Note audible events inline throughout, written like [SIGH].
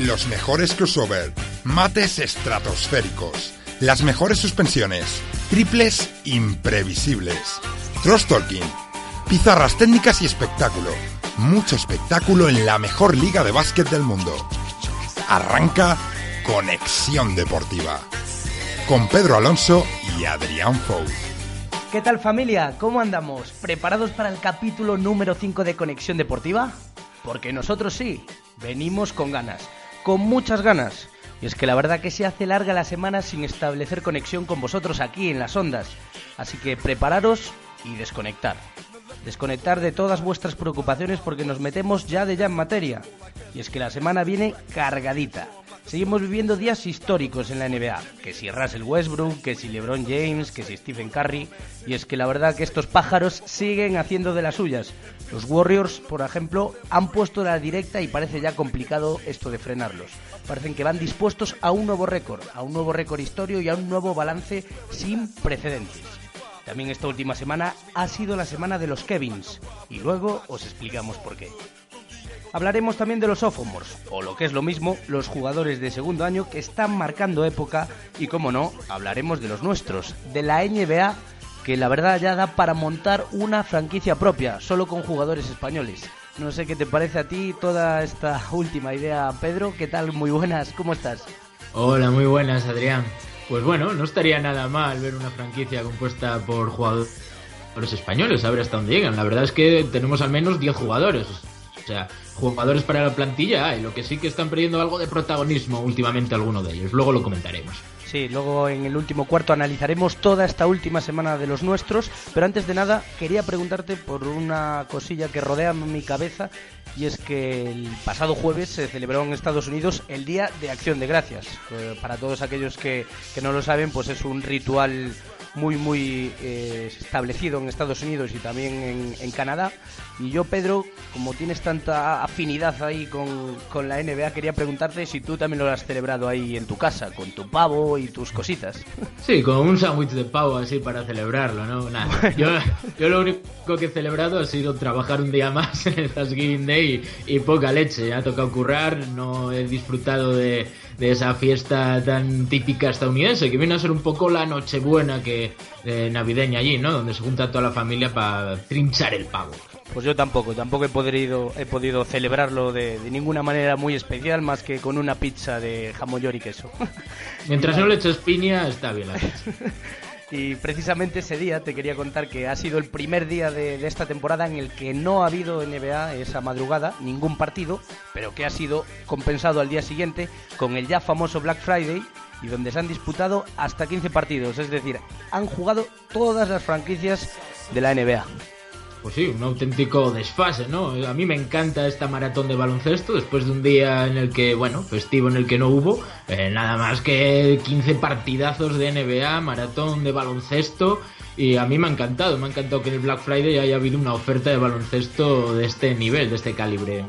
Los mejores crossover, mates estratosféricos, las mejores suspensiones, triples imprevisibles, cross talking, pizarras técnicas y espectáculo. Mucho espectáculo en la mejor liga de básquet del mundo. Arranca Conexión Deportiva. Con Pedro Alonso y Adrián Fou. ¿Qué tal familia? ¿Cómo andamos? ¿Preparados para el capítulo número 5 de Conexión Deportiva? Porque nosotros sí, venimos con ganas, con muchas ganas. Y es que la verdad que se hace larga la semana sin establecer conexión con vosotros aquí en las ondas. Así que prepararos y desconectar. Desconectar de todas vuestras preocupaciones porque nos metemos ya de ya en materia. Y es que la semana viene cargadita. Seguimos viviendo días históricos en la NBA. Que si Russell Westbrook, que si LeBron James, que si Stephen Curry. Y es que la verdad que estos pájaros siguen haciendo de las suyas. Los Warriors, por ejemplo, han puesto la directa y parece ya complicado esto de frenarlos. Parecen que van dispuestos a un nuevo récord, a un nuevo récord histórico y a un nuevo balance sin precedentes. También esta última semana ha sido la semana de los Kevins y luego os explicamos por qué. Hablaremos también de los sophomores, o lo que es lo mismo, los jugadores de segundo año que están marcando época y, como no, hablaremos de los nuestros, de la NBA, que la verdad ya da para montar una franquicia propia, solo con jugadores españoles. No sé qué te parece a ti toda esta [LAUGHS] última idea, Pedro. ¿Qué tal? Muy buenas, ¿cómo estás? Hola, muy buenas, Adrián. Pues bueno, no estaría nada mal ver una franquicia compuesta por jugadores españoles, a ver hasta dónde llegan. La verdad es que tenemos al menos 10 jugadores. O sea, jugadores para la plantilla y lo que sí que están perdiendo algo de protagonismo últimamente algunos de ellos. Luego lo comentaremos. Sí, luego en el último cuarto analizaremos toda esta última semana de los nuestros, pero antes de nada quería preguntarte por una cosilla que rodea mi cabeza y es que el pasado jueves se celebró en Estados Unidos el Día de Acción de Gracias. Eh, para todos aquellos que, que no lo saben, pues es un ritual muy muy eh, establecido en Estados Unidos y también en, en, Canadá. Y yo, Pedro, como tienes tanta afinidad ahí con, con, la NBA, quería preguntarte si tú también lo has celebrado ahí en tu casa, con tu pavo y tus cositas. Sí, con un sándwich de pavo así para celebrarlo, ¿no? Nada. Yo, yo, lo único que he celebrado ha sido trabajar un día más en el Thanksgiving Day y, y poca leche. Ha tocado currar, no he disfrutado de de esa fiesta tan típica estadounidense, que viene a ser un poco la nochebuena que eh, navideña allí, ¿no? Donde se junta toda la familia para trinchar el pavo. Pues yo tampoco, tampoco he podido, he podido celebrarlo de, de, ninguna manera muy especial más que con una pizza de jamón y queso. Mientras no le [LAUGHS] eches piña, está bien la pizza. [LAUGHS] Y precisamente ese día te quería contar que ha sido el primer día de, esta temporada en el que no ha habido NBA esa madrugada, ningún partido, pero que ha sido compensado al día siguiente con el ya famoso Black Friday y donde se han disputado hasta 15 partidos, es decir, han jugado todas las franquicias de la NBA. Pues sí, un auténtico desfase, ¿no? A mí me encanta esta maratón de baloncesto después de un día en el que, bueno, festivo en el que no hubo, eh, nada más que 15 partidazos de NBA, maratón de baloncesto y a mí me ha encantado, me ha encantado que en el Black Friday haya habido una oferta de baloncesto de este nivel, de este calibre.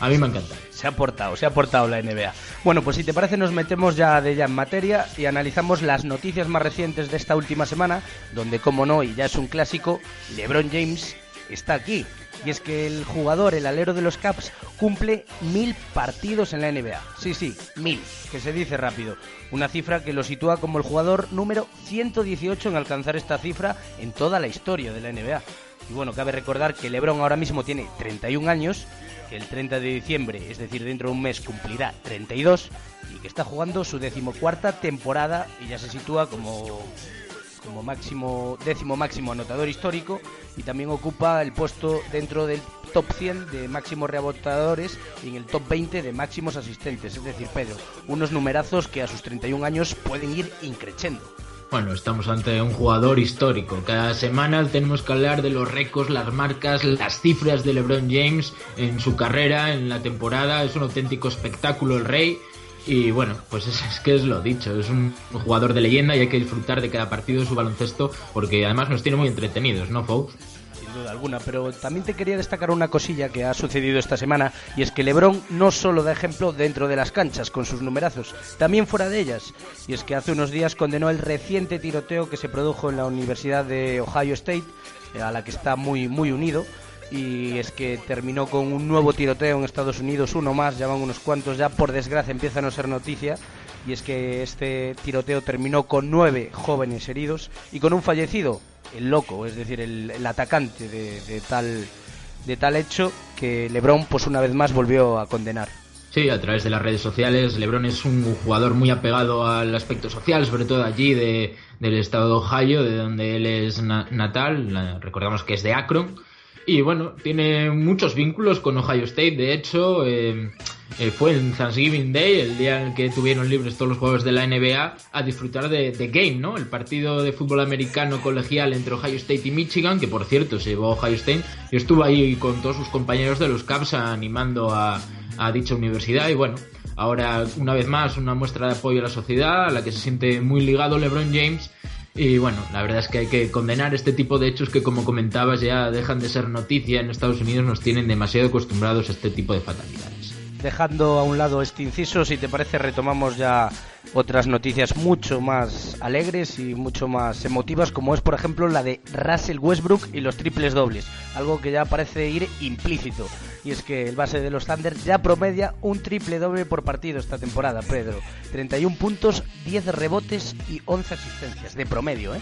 A mí me encanta. Se ha portado, se ha portado la NBA. Bueno, pues si te parece nos metemos ya de ya en materia y analizamos las noticias más recientes de esta última semana, donde como no, y ya es un clásico, LeBron James está aquí. Y es que el jugador, el alero de los Caps, cumple mil partidos en la NBA. Sí, sí, mil, que se dice rápido. Una cifra que lo sitúa como el jugador número 118 en alcanzar esta cifra en toda la historia de la NBA. Y bueno, cabe recordar que LeBron ahora mismo tiene 31 años, que el 30 de diciembre, es decir, dentro de un mes, cumplirá 32 y que está jugando su decimocuarta temporada y ya se sitúa como como máximo décimo máximo anotador histórico y también ocupa el puesto dentro del top 100 de máximos rebotadores y en el top 20 de máximos asistentes, es decir, Pedro, unos numerazos que a sus 31 años pueden ir increciendo. Bueno, estamos ante un jugador histórico. Cada semana tenemos que hablar de los récords, las marcas, las cifras de LeBron James en su carrera, en la temporada. Es un auténtico espectáculo el rey. Y bueno, pues es, es, que es lo dicho, es un jugador de leyenda y hay que disfrutar de cada partido de su baloncesto porque además nos tiene muy entretenidos, ¿no, Fou? Sin duda alguna, pero también te quería destacar una cosilla que ha sucedido esta semana y es que Lebron no solo da ejemplo dentro de las canchas con sus numerazos, también fuera de ellas. Y es que hace unos días condenó el reciente tiroteo que se produjo en la Universidad de Ohio State, a la que está muy, muy unido y es que terminó con un nuevo tiroteo en Estados Unidos, uno más, ya van unos cuantos, ya por desgracia empieza a no ser noticia, y es que este tiroteo terminó con nueve jóvenes heridos y con un fallecido, el loco, es decir, el, atacante de, tal, de tal hecho que Lebron pues una vez más volvió a condenar. Sí, a través de las redes sociales. LeBron es un jugador muy apegado al aspecto social, sobre todo allí de, del estado de Ohio, de donde él es natal. recordamos que es de Akron. Y bueno, tiene muchos vínculos con Ohio State. De hecho, eh, eh, fue en Thanksgiving Day, el día en el que tuvieron libres todos los jugadores de la NBA, a disfrutar de, Game, ¿no? El partido de fútbol americano colegial entre Ohio State y Michigan, que por cierto se llevó a Ohio State. Y estuvo ahí con todos sus compañeros de los Cavs animando a, a dicha universidad. Y bueno, ahora una vez más una muestra de apoyo a la sociedad, a la que se siente muy ligado LeBron James y bueno, la verdad es que hay que condenar este tipo de hechos que, como comentabas, ya dejan de ser noticia en Estados Unidos, nos tienen demasiado acostumbrados a este tipo de fatalidades. Dejando a un lado este inciso, si te parece, retomamos ya otras noticias mucho más alegres y mucho más emotivas, como es, por ejemplo, la de Russell Westbrook y los triples dobles, algo que ya parece ir implícito. Y es que el base de los Thunder ya promedia un triple doble por partido esta temporada, Pedro. 31 puntos, 10 rebotes y 11 asistencias de promedio, ¿eh?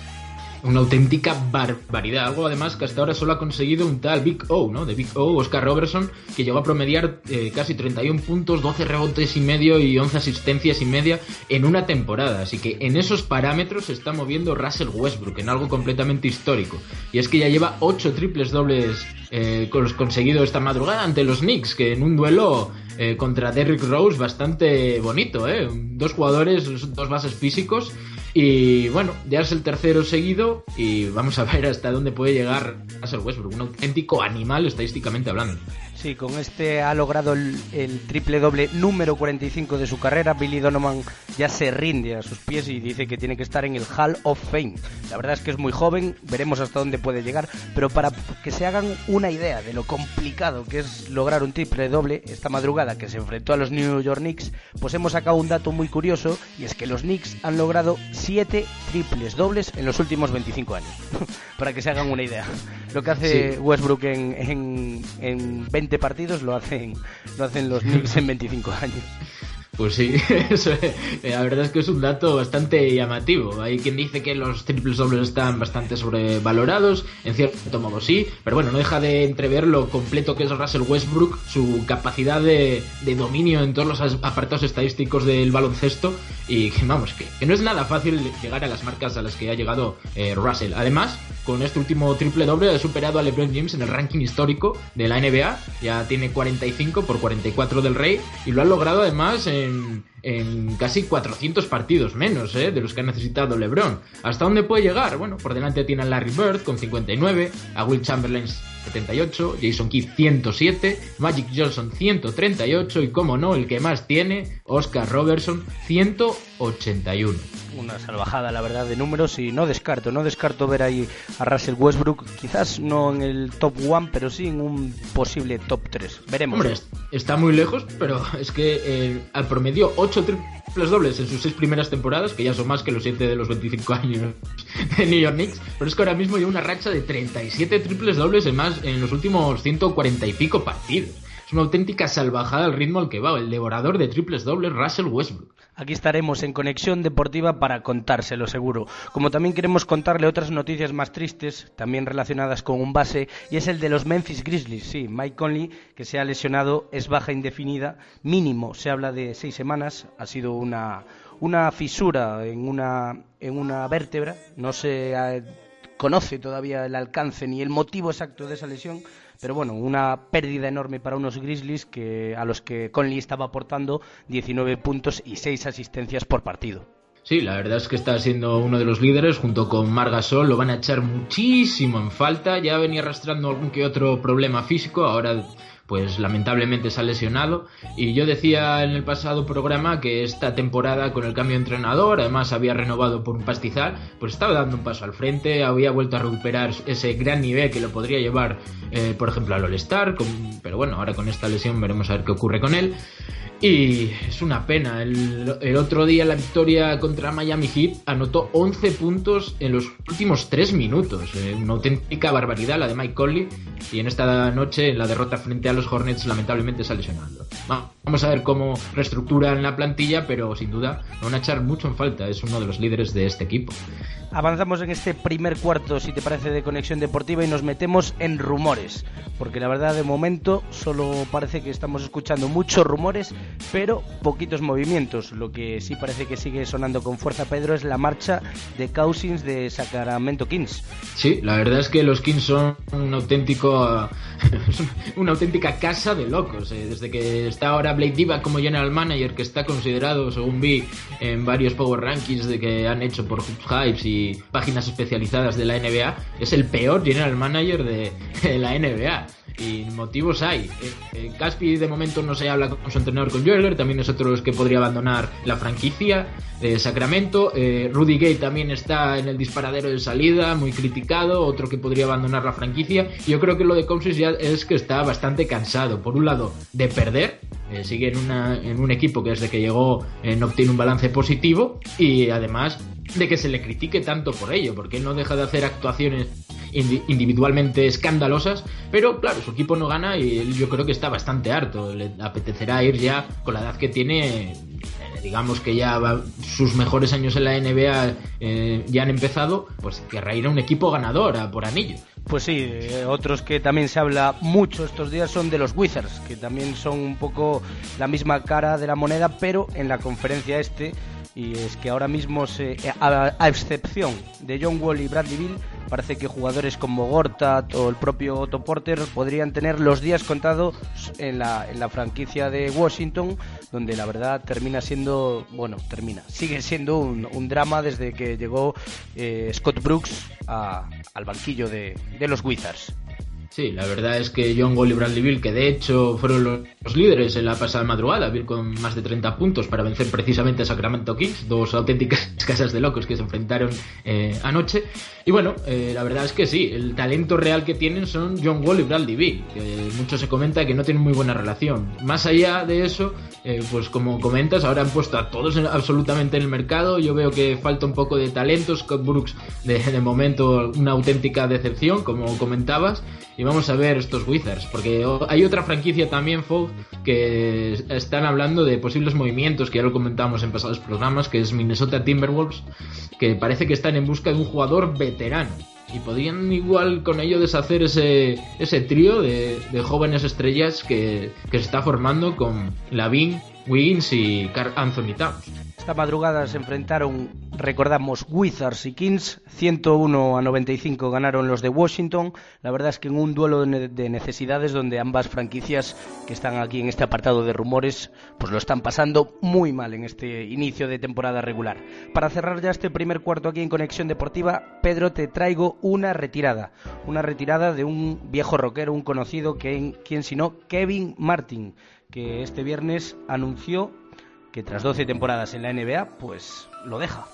Una auténtica barbaridad. Algo además que hasta ahora solo ha conseguido un tal Big O, ¿no? De Big O, Oscar Robertson, que llegó a promediar eh, casi 31 puntos, 12 rebotes y medio y 11 asistencias y media en una temporada. Así que en esos parámetros se está moviendo Russell Westbrook, en algo completamente histórico. Y es que ya lleva 8 triples dobles eh, conseguidos esta madrugada ante los Knicks, que en un duelo eh, contra Derrick Rose bastante bonito, ¿eh? Dos jugadores, dos bases físicos y bueno, ya es el tercero seguido y vamos a ver hasta dónde puede llegar Russell Westbrook, un auténtico animal estadísticamente hablando. Sí, con este ha logrado el, triple doble número 45 de su carrera. Billy Donovan ya se rinde a sus pies y dice que tiene que estar en el Hall of Fame. La verdad es que es muy joven, veremos hasta dónde puede llegar, pero para que se hagan una idea de lo complicado que es lograr un triple doble, esta madrugada que se enfrentó a los New York Knicks, pues hemos sacado un dato muy curioso y es que los Knicks han logrado 7 triples dobles en los últimos 25 años. [LAUGHS] para que se hagan una idea. Lo que hace Westbrook en, en, en 20 partidos lo hacen, lo hacen los Knicks en 25 años. Pues sí, [LAUGHS] eh, la verdad es que es un dato bastante llamativo. Hay quien dice que los triples dobles están bastante sobrevalorados, en cierto modo sí, pero bueno, no deja de entrever lo completo que es Russell Westbrook, su capacidad de, dominio en todos los apartados estadísticos del baloncesto y que vamos, que, no es nada fácil llegar a las marcas a las que ha llegado eh, Russell. Además, con este último triple doble ha superado a LeBron James en el ranking histórico de la NBA, ya tiene 45 por 44 del Rey y lo ha logrado además en casi 400 partidos menos ¿eh? de los que ha necesitado LeBron. ¿Hasta dónde puede llegar? Bueno, por delante tiene a Larry Bird con 59, a Will Chamberlain 78, Jason Kidd 107, Magic Johnson 138 y, como no, el que más tiene, Oscar Robertson 181 una salvajada, la verdad, de números y no descarto, no descarto ver ahí a Russell Westbrook, quizás no en el top 1, pero sí en un posible top 3. Veremos. Hombre, está muy lejos, pero es que eh, al promedio 8 triples dobles en sus 6 primeras temporadas, que ya son más que los 7 de los 25 [LAUGHS] años de New York Knicks, pero es que ahora mismo lleva una racha de 37 triples dobles en más en los últimos 140 y pico partidos. Es una auténtica salvajada al ritmo al que va, el devorador de triples dobles Russell Westbrook. Aquí estaremos en Conexión Deportiva para contárselo seguro. Como también queremos contarle otras noticias más tristes, también relacionadas con un base, y es el de los Memphis Grizzlies. Sí, Mike Conley, que se ha lesionado, es baja indefinida, mínimo, se habla de seis semanas, ha sido una, una fisura en una, en una vértebra, no se eh, conoce todavía el alcance ni el motivo exacto de esa lesión, pero bueno, una pérdida enorme para unos Grizzlies que, a los que Conley estaba aportando 19 puntos y 6 asistencias por partido. Sí, la verdad es que está siendo uno de los líderes junto con Margasol, lo van a echar muchísimo en falta, ya venía arrastrando algún que otro problema físico, ahora pues lamentablemente se ha lesionado. Y yo decía en el pasado programa que esta temporada con el cambio de entrenador, además había renovado por un pastizal, pues estaba dando un paso al frente, había vuelto a recuperar ese gran nivel que lo podría llevar, eh, por ejemplo, al All-Star, pero bueno, ahora con esta lesión veremos a ver qué ocurre con él. Y es una pena. El, otro día la victoria contra Miami Heat anotó 11 puntos en los últimos 3 minutos. Eh, una auténtica barbaridad la de Mike Conley. Y en esta noche, en la derrota frente a los Hornets, lamentablemente sale lesionando. Vamos a ver cómo reestructuran la plantilla, pero sin duda lo van a echar mucho en falta. Es uno de los líderes de este equipo. Avanzamos en este primer cuarto, si te parece, de conexión deportiva y nos metemos en rumores. Porque la verdad, de momento, solo parece que estamos escuchando muchos rumores, pero poquitos movimientos. Lo que sí parece que sigue sonando con fuerza, Pedro, es la marcha de Cousins de Sacramento Kings. Sí, la verdad es que los Kings son un auténtico, [LAUGHS] una auténtica casa de locos. Eh. Desde que está ahora Blake Diva como general manager, que está considerado, según vi, en varios power rankings de que han hecho por Hypes y páginas especializadas de la NBA, es el peor general manager de, la NBA. Y motivos hay. Eh, eh, Caspi de momento no se habla con su entrenador con Joeller, también es otro que podría abandonar la franquicia de Sacramento. Eh, Rudy Gay también está en el disparadero de salida, muy criticado, otro que podría abandonar la franquicia. Yo creo que lo de Cousins ya es que está bastante cansado, por un lado, de perder, sigue en, una, en un equipo que desde que llegó no obtiene un balance positivo y además de que se le critique tanto por ello, porque no deja de hacer actuaciones individualmente escandalosas, pero claro, su equipo no gana y él yo creo que está bastante harto, le apetecerá ir ya con la edad que tiene, eh, digamos que ya sus mejores años en la NBA eh, ya han empezado, pues querrá ir a un equipo ganador, a por anillo. Pues sí, eh, otros que también se habla mucho estos días son de los Wizards, que también son un poco la misma cara de la moneda, pero en la conferencia este y es que ahora mismo, se, a, excepción de John Wall y Bradley Bill, parece que jugadores como Gortat o el propio Otto Porter podrían tener los días contados en la, en la franquicia de Washington, donde la verdad termina siendo, bueno, termina, sigue siendo un, un drama desde que llegó eh, Scott Brooks al banquillo de, de los Wizards. Sí, la verdad es que John Wall y Bradley Bill, que de hecho fueron los, líderes en la pasada madrugada, Bill con más de 30 puntos para vencer precisamente a Sacramento Kings, dos auténticas [LAUGHS] casas de locos que se enfrentaron eh, anoche. Y bueno, eh, la verdad es que sí, el talento real que tienen son John Wall y Bradley Bill, que mucho se comenta que no tienen muy buena relación. Más allá de eso, eh, pues como comentas, ahora han puesto a todos absolutamente en el mercado. Yo veo que falta un poco de talento. Scott Brooks, de, de momento, una auténtica decepción, como comentabas vamos a ver estos Wizards, porque hay otra franquicia también, Fog, que están hablando de posibles movimientos, que ya lo comentamos en pasados programas, que es Minnesota Timberwolves, que parece que están en busca de un jugador veterano. Y podrían igual con ello deshacer ese, ese trío de, jóvenes estrellas que, que se está formando con Lavin, Wiggins y Carl Anthony Towns. Esta madrugada se enfrentaron, recordamos, Wizards y Kings, 101 a 95 ganaron los de Washington. La verdad es que en un duelo de necesidades donde ambas franquicias que están aquí en este apartado de rumores, pues lo están pasando muy mal en este inicio de temporada regular. Para cerrar ya este primer cuarto aquí en Conexión Deportiva, Pedro, te traigo una retirada. Una retirada de un viejo rockero, un conocido, que, quien sino Kevin Martin que este viernes anunció que tras 12 temporadas en la NBA, pues lo deja.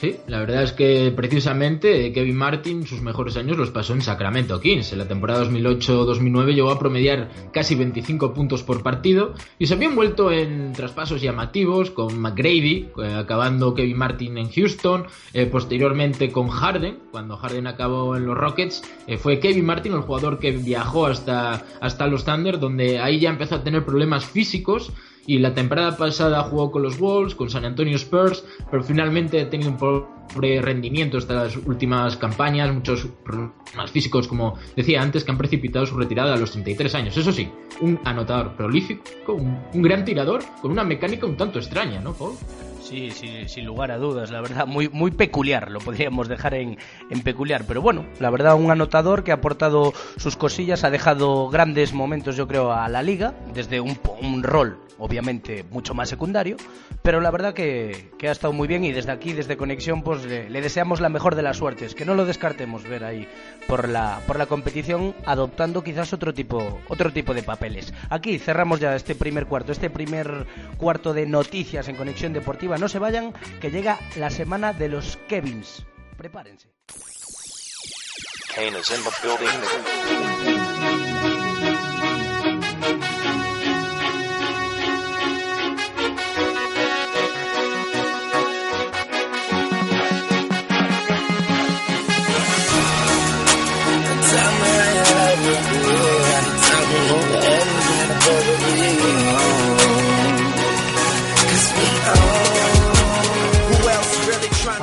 Sí, la verdad es que precisamente Kevin Martin sus mejores años los pasó en Sacramento Kings. En la temporada 2008-2009 llegó a promediar casi 25 puntos por partido y se había envuelto en traspasos llamativos con McGrady, eh, acabando Kevin Martin en Houston, eh, posteriormente con Harden, cuando Harden acabó en los Rockets, eh, fue Kevin Martin el jugador que viajó hasta, hasta los Thunder, donde ahí ya empezó a tener problemas físicos y la temporada pasada jugó con los Wolves, con San Antonio Spurs, pero finalmente ha tenido un pobre rendimiento estas últimas campañas, muchos problemas físicos, como decía antes, que han precipitado su retirada a los 33 años. Eso sí, un anotador prolífico, un, gran tirador, con una mecánica un tanto extraña, ¿no, Paul? Sí, sí, sin lugar a dudas, la verdad, muy, muy peculiar, lo podríamos dejar en, peculiar, pero bueno, la verdad, un anotador que ha aportado sus cosillas, ha dejado grandes momentos, yo creo, a la liga, desde un, un rol obviamente mucho más secundario, pero la verdad que, ha estado muy bien y desde aquí, desde Conexión, pues le, deseamos la mejor de las suertes, que no lo descartemos ver ahí por la, por la competición adoptando quizás otro tipo, otro tipo de papeles. Aquí cerramos ya este primer cuarto, este primer cuarto de noticias en Conexión Deportiva. No se vayan, que llega la semana de los Kevins. Prepárense.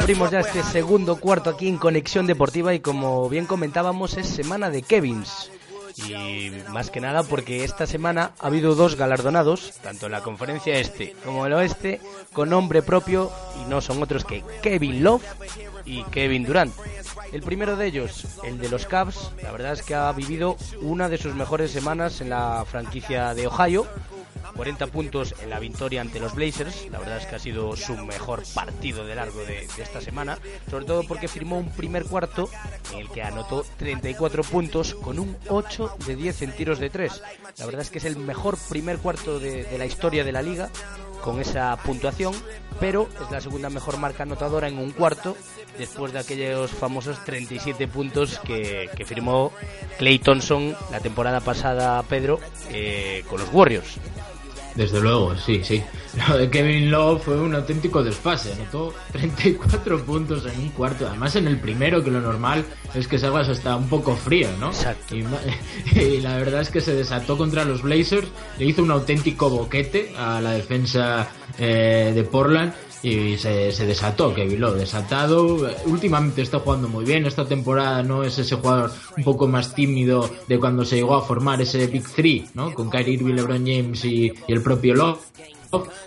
Abrimos ya este segundo cuarto aquí en Conexión Deportiva y como bien comentábamos es semana de Kevins. Y más que nada porque esta semana ha habido dos galardonados, tanto en la conferencia este como en el oeste, con nombre propio y no son otros que Kevin Love y Kevin Durant. El primero de ellos, el de los Cavs, la verdad es que ha vivido una de sus mejores semanas en la franquicia de Ohio, 40 puntos en la victoria ante los Blazers. La verdad es que ha sido su mejor partido de largo de, esta semana, sobre todo porque firmó un primer cuarto en el que anotó 34 puntos con un 8 de 10 en tiros de 3. La verdad es que es el mejor primer cuarto de, la historia de la liga con esa puntuación, pero es la segunda mejor marca anotadora en un cuarto después de aquellos famosos 37 puntos que, firmó Clay Thompson la temporada pasada, Pedro, eh, con los Warriors. Desde luego, sí, sí. Lo de Kevin Love fue un auténtico desfase. Anotó 34 puntos en un cuarto. Además, en el primero, que lo normal es que salgas hasta un poco frío, ¿no? Exacto. Y, [LAUGHS] la verdad es que se desató contra los Blazers. Le hizo un auténtico boquete a la defensa eh, de Portland y se, se desató Kevin Love, desatado. Últimamente está jugando muy bien. Esta temporada no es ese jugador un poco más tímido de cuando se llegó a formar ese Big Three, ¿no? Con Kyrie Irving, LeBron James y, y el propio Love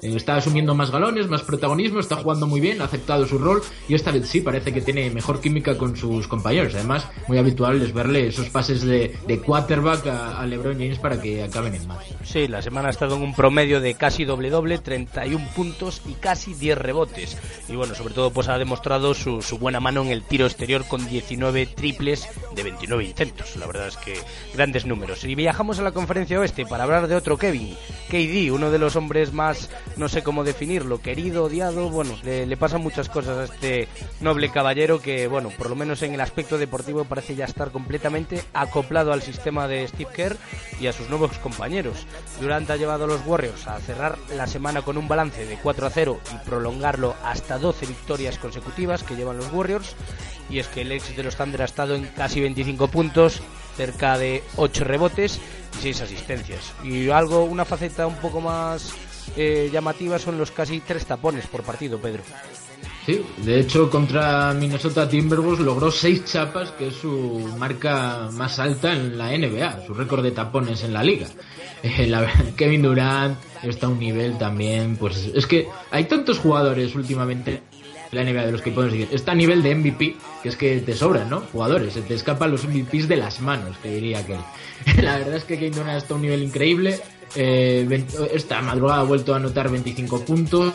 está asumiendo más galones, más protagonismo, está jugando muy bien, ha aceptado su rol y esta vez sí parece que tiene mejor química con sus compañeros. Además, muy habitual es verle esos pases de, de quarterback a, LeBron James para que acaben en más. Sí, la semana ha estado en un promedio de casi doble-doble, 31 puntos y casi 10 rebotes. Y bueno, sobre todo pues ha demostrado su, su buena mano en el tiro exterior con 19 triples de 29 intentos. La verdad es que grandes números. Y viajamos a la conferencia oeste para hablar de otro Kevin, KD, uno de los hombres más no sé cómo definirlo, querido, odiado, bueno, le, pasan muchas cosas a este noble caballero que, bueno, por lo menos en el aspecto deportivo parece ya estar completamente acoplado al sistema de Steve Kerr y a sus nuevos compañeros. Durant ha llevado a los Warriors a cerrar la semana con un balance de 4 a 0 y prolongarlo hasta 12 victorias consecutivas que llevan los Warriors. Y es que el éxito de los Thunder ha estado en casi 25 puntos, cerca de 8 rebotes y 6 asistencias. Y algo, una faceta un poco más eh, son los casi tres tapones por partido, Pedro. Sí, de hecho contra Minnesota Timberwolves logró seis chapas, que es su marca más alta en la NBA, su récord de tapones en la liga. Eh, [LAUGHS] Kevin Durant está a un nivel también, pues es que hay tantos jugadores últimamente en la NBA de los que podemos decir, está a nivel de MVP, que es que te sobran, ¿no? Jugadores, se te escapan los MVPs de las manos, que diría [LAUGHS] aquel. la verdad es que Kevin Durant está a un nivel increíble, eh, esta madrugada ha vuelto a anotar 25 puntos.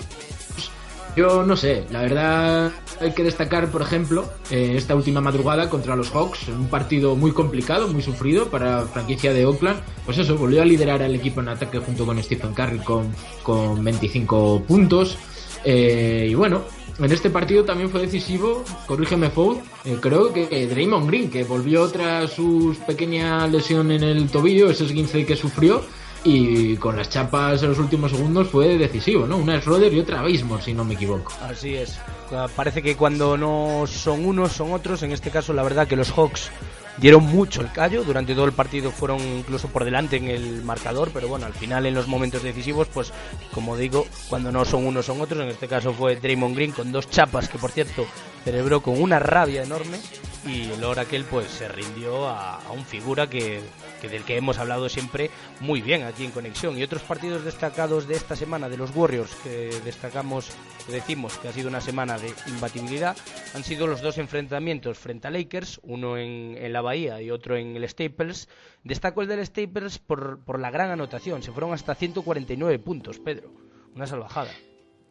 Yo no sé, la verdad hay que destacar, por ejemplo, eh, esta última madrugada contra los Hawks, un partido muy complicado, muy sufrido para la franquicia de Oakland. Pues eso, volvió a liderar al equipo en ataque junto con Stephen Curry con, con 25 puntos. Eh, y bueno, en este partido también fue decisivo, corrígeme Foul, creo que Draymond Green, que volvió tras su pequeña lesión en el tobillo, ese esguince que sufrió, y con las chapas en los últimos segundos fue decisivo, ¿no? Una es Roder y otra Abismo, si no me equivoco. Así es. Parece que cuando no son unos son otros. En este caso, la verdad que los Hawks dieron mucho el callo. Durante todo el partido fueron incluso por delante en el marcador, pero bueno, al final en los momentos decisivos, pues como digo, cuando no son unos son otros. En este caso fue Draymond Green con dos chapas que, por cierto, celebró con una rabia enorme y Lord aquel pues se rindió a, un figura que, del que hemos hablado siempre muy bien aquí en Conexión. Y otros partidos destacados de esta semana de los Warriors que destacamos que decimos que ha sido una semana de imbatibilidad han sido los dos enfrentamientos frente a Lakers uno en, en la Bahía y otro en el Staples. Destaco el del Staples por, por la gran anotación se fueron hasta 149 puntos Pedro. Una salvajada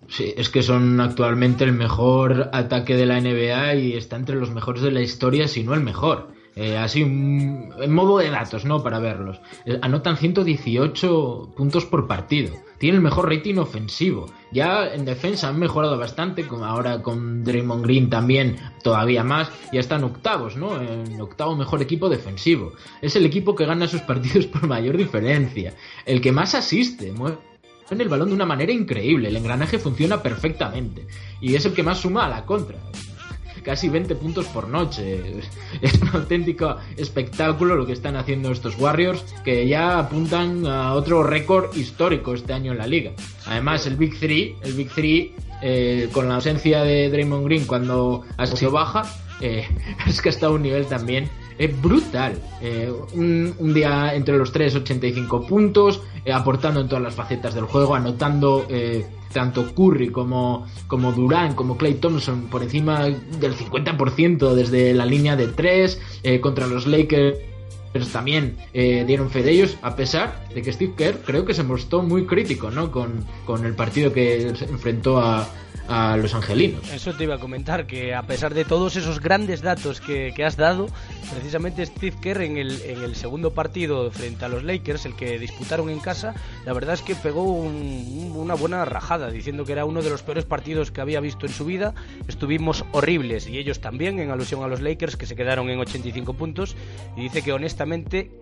Sí, es que son actualmente el mejor ataque de la NBA y está entre los mejores de la historia, si no el mejor. Eh, así, en modo de datos, ¿no? Para verlos. Eh, anotan 118 puntos por partido. Tiene el mejor rating ofensivo. Ya en defensa han mejorado bastante, como ahora con Draymond Green también todavía más. Ya están octavos, ¿no? En octavo mejor equipo defensivo. Es el equipo que gana sus [LAUGHS] partidos por mayor diferencia. El que más asiste el balón de una manera increíble. El engranaje funciona perfectamente. Y es el que más suma a la contra. Casi 20 puntos por noche. [LAUGHS] Es un auténtico espectáculo lo que están haciendo estos Warriors, que ya apuntan a otro récord histórico este año en la liga. Además, el Big 3, el Big 3 eh, con la ausencia de Draymond Green cuando ha sido baja, eh, [LAUGHS] es que ha estado a un nivel también es brutal. un, día entre los 3, 85 puntos, aportando en todas las facetas del juego, anotando tanto Curry como, como Durán, como Clay Thompson por encima del 50% desde la línea de 3 contra los Lakers pero también eh, dieron fe de ellos, a pesar de que Steve Kerr creo que se mostró muy crítico ¿no? con, con el partido que se enfrentó a, a los angelinos. Eso te iba a comentar, que a pesar de todos esos grandes datos que, has dado, precisamente Steve Kerr en el, en el, segundo partido frente a los Lakers, el que disputaron en casa, la verdad es que pegó una buena rajada, diciendo que era uno de los peores partidos que había visto en su vida. Estuvimos horribles y ellos también, en alusión a los Lakers, que se quedaron en 85 puntos. Y dice que honestamente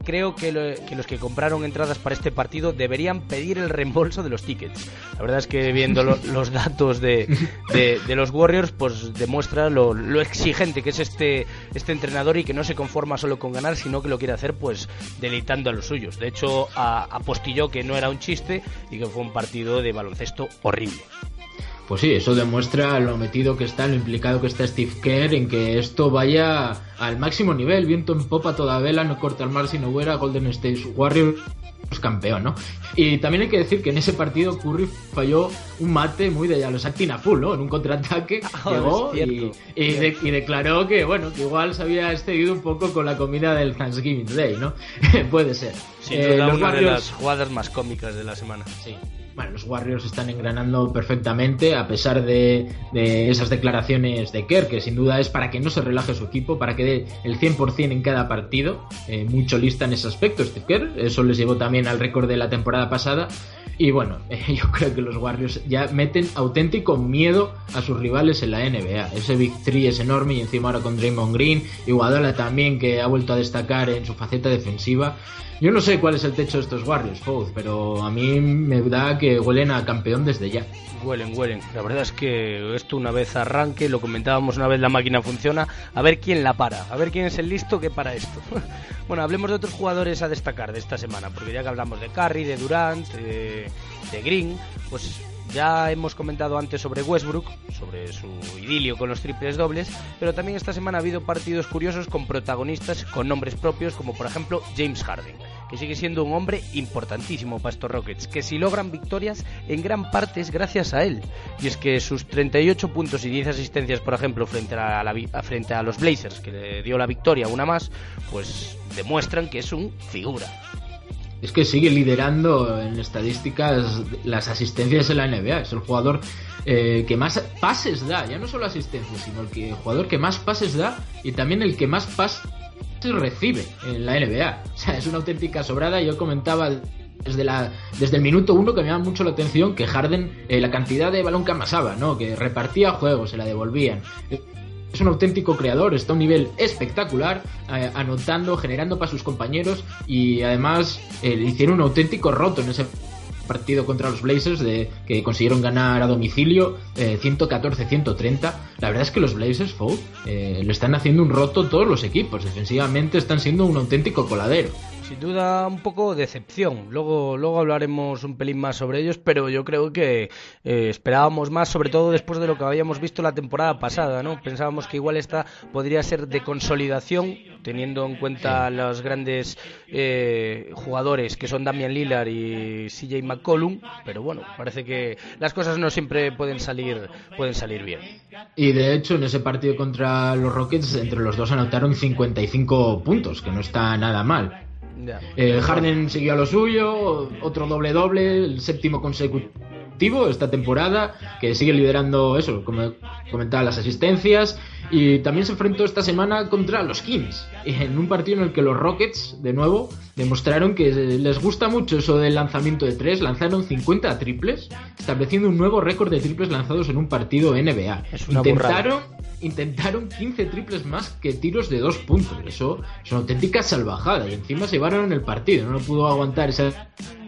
creo que, los que compraron entradas para este partido deberían pedir el reembolso de los tickets. La verdad es que viendo [LAUGHS] los datos de, de, los Warriors, pues demuestra lo, exigente que es este, este entrenador y que no se conforma solo con ganar, sino que lo quiere hacer pues deleitando a los suyos. De hecho, apostilló que no era un chiste y que fue un partido de baloncesto horrible. Pues sí, eso demuestra lo metido que está, lo implicado que está Steve Kerr en que esto vaya al máximo nivel, viento en popa toda vela, no corta el mar sino hubiera Golden State Warriors pues, campeón, ¿no? Y también hay que decir que en ese partido Curry falló un mate muy de los Actina Full, ¿no? En un contraataque [LAUGHS] ah, llegó y, declaró que, bueno, que igual se había excedido un poco con la comida del Thanksgiving Day, ¿no? [LAUGHS] Puede ser. Sin eh, una de las jugadas más cómicas de la semana. Sí bueno, los Warriors están engranando perfectamente a pesar de, esas declaraciones de Kerr, que sin duda es para que no se relaje su equipo, para que dé el 100% en cada partido. Eh, mucho lista en ese aspecto este Kerr, eso les llevó también al récord de la temporada pasada. Y bueno, [LAUGHS] yo creo que los Warriors ya meten auténtico miedo a sus rivales en la NBA. Ese Big Three es enorme y encima ahora con Draymond Green y Guadala también que ha vuelto a destacar en su faceta defensiva. Yo no sé cuál es el techo de estos Warriors, Fouz, pero a mí me da que huelen a campeón desde ya. Huelen, huelen. La verdad es que esto una vez arranque, lo comentábamos una vez la máquina funciona, a ver quién la para, a ver quién es el listo que para esto. [LAUGHS] bueno, hablemos de otros jugadores a destacar de esta semana, porque ya que hablamos de Curry, de Durant, de, de Green, pues ya hemos comentado antes sobre Westbrook, sobre su idilio con los triples dobles, pero también esta semana ha habido partidos curiosos con protagonistas con nombres propios, como por ejemplo James Harden, que sigue siendo un hombre importantísimo para estos Rockets, que si logran victorias en gran parte es gracias a él. Y es que sus 38 puntos y 10 asistencias, por ejemplo, frente a, frente a los Blazers, que le dio la victoria una más, pues demuestran que es un figura es que sigue liderando en estadísticas las asistencias en la NBA. Es el jugador eh, que más pases da, ya no solo asistencias, sino el, que, jugador que más pases da y también el que más pases recibe en la NBA. [LAUGHS] O sea, es una auténtica sobrada. Yo comentaba desde, la, desde el minuto uno que me llama mucho la atención que Harden, eh, la cantidad de balón que amasaba, ¿no? que repartía juegos, se la devolvían es un auténtico creador, está a un nivel espectacular, eh, anotando, generando para sus compañeros y además eh, hicieron un auténtico roto en ese partido contra los Blazers de que consiguieron ganar a domicilio 114-130. Eh, La verdad es que los Blazers, Foul, le están haciendo un roto todos los equipos. Defensivamente están siendo un auténtico coladero sin duda un poco decepción. Luego, luego hablaremos un pelín más sobre ellos, pero yo creo que eh, esperábamos más, sobre todo después de lo que habíamos visto la temporada pasada, ¿no? Pensábamos que igual esta podría ser de consolidación, teniendo en cuenta los grandes eh, jugadores que son Damian Lillard y CJ McCollum, pero bueno, parece que las cosas no siempre pueden salir, pueden salir bien. Y de hecho, en ese partido contra los Rockets, entre los dos anotaron 55 puntos, que no está nada mal. Eh, Harden siguió a lo suyo, otro doble doble, el séptimo consecutivo esta temporada, que sigue liderando eso, como comentaba, las asistencias. Y también se enfrentó esta semana contra los Kings, en un partido en el que los Rockets, de nuevo, demostraron que les gusta mucho eso del lanzamiento de tres. Lanzaron 50 triples, estableciendo un nuevo récord de triples lanzados en un partido NBA. Intentaron intentaron 15 triples más que tiros de dos puntos. Eso es una auténtica salvajada. Y encima se llevaron en el partido. No pudo aguantar ese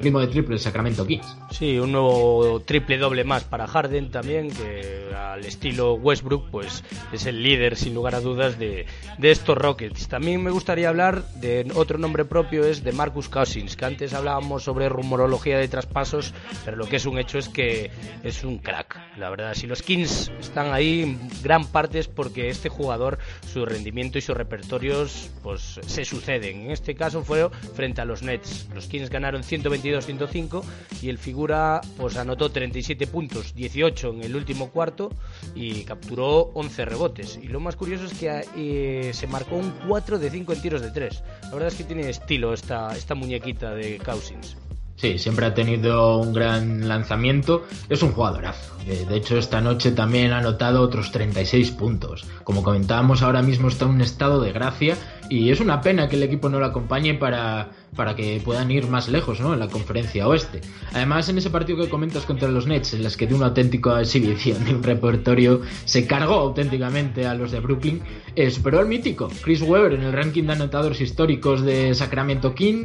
ritmo de triple el Sacramento Kings. Sí, un nuevo triple doble más para Harden también, que al estilo Westbrook, pues es el líder sin lugar a dudas de, de estos Rockets. También me gustaría hablar de otro nombre propio, es de Marcus Cousins, que antes hablábamos sobre rumorología de traspasos, pero lo que es un hecho es que es un crack. La verdad, si los Kings están ahí, gran parte es porque este jugador, su rendimiento y sus repertorios, pues se suceden. En este caso fue frente a los Nets. Los Kings ganaron 122-105 y el figura pues anotó 37 puntos, 18 en el último cuarto y capturó 11 rebotes. Y lo más curioso es que eh, se marcó un 4 de 5 en tiros de 3. La verdad es que tiene estilo esta, esta muñequita de Cousins. Sí, siempre ha tenido un gran lanzamiento. Es un jugadorazo. Eh, de hecho, esta noche también ha anotado otros 36 puntos. Como comentábamos, ahora mismo está en un estado de gracia y es una pena que el equipo no lo acompañe para, para que puedan ir más lejos ¿no? en la conferencia oeste. Además, en ese partido que comentas contra los Nets, en las que de una auténtica exhibición de un repertorio se cargó auténticamente a los de Brooklyn, eh, superó al mítico Chris Webber en el ranking de anotadores históricos de Sacramento King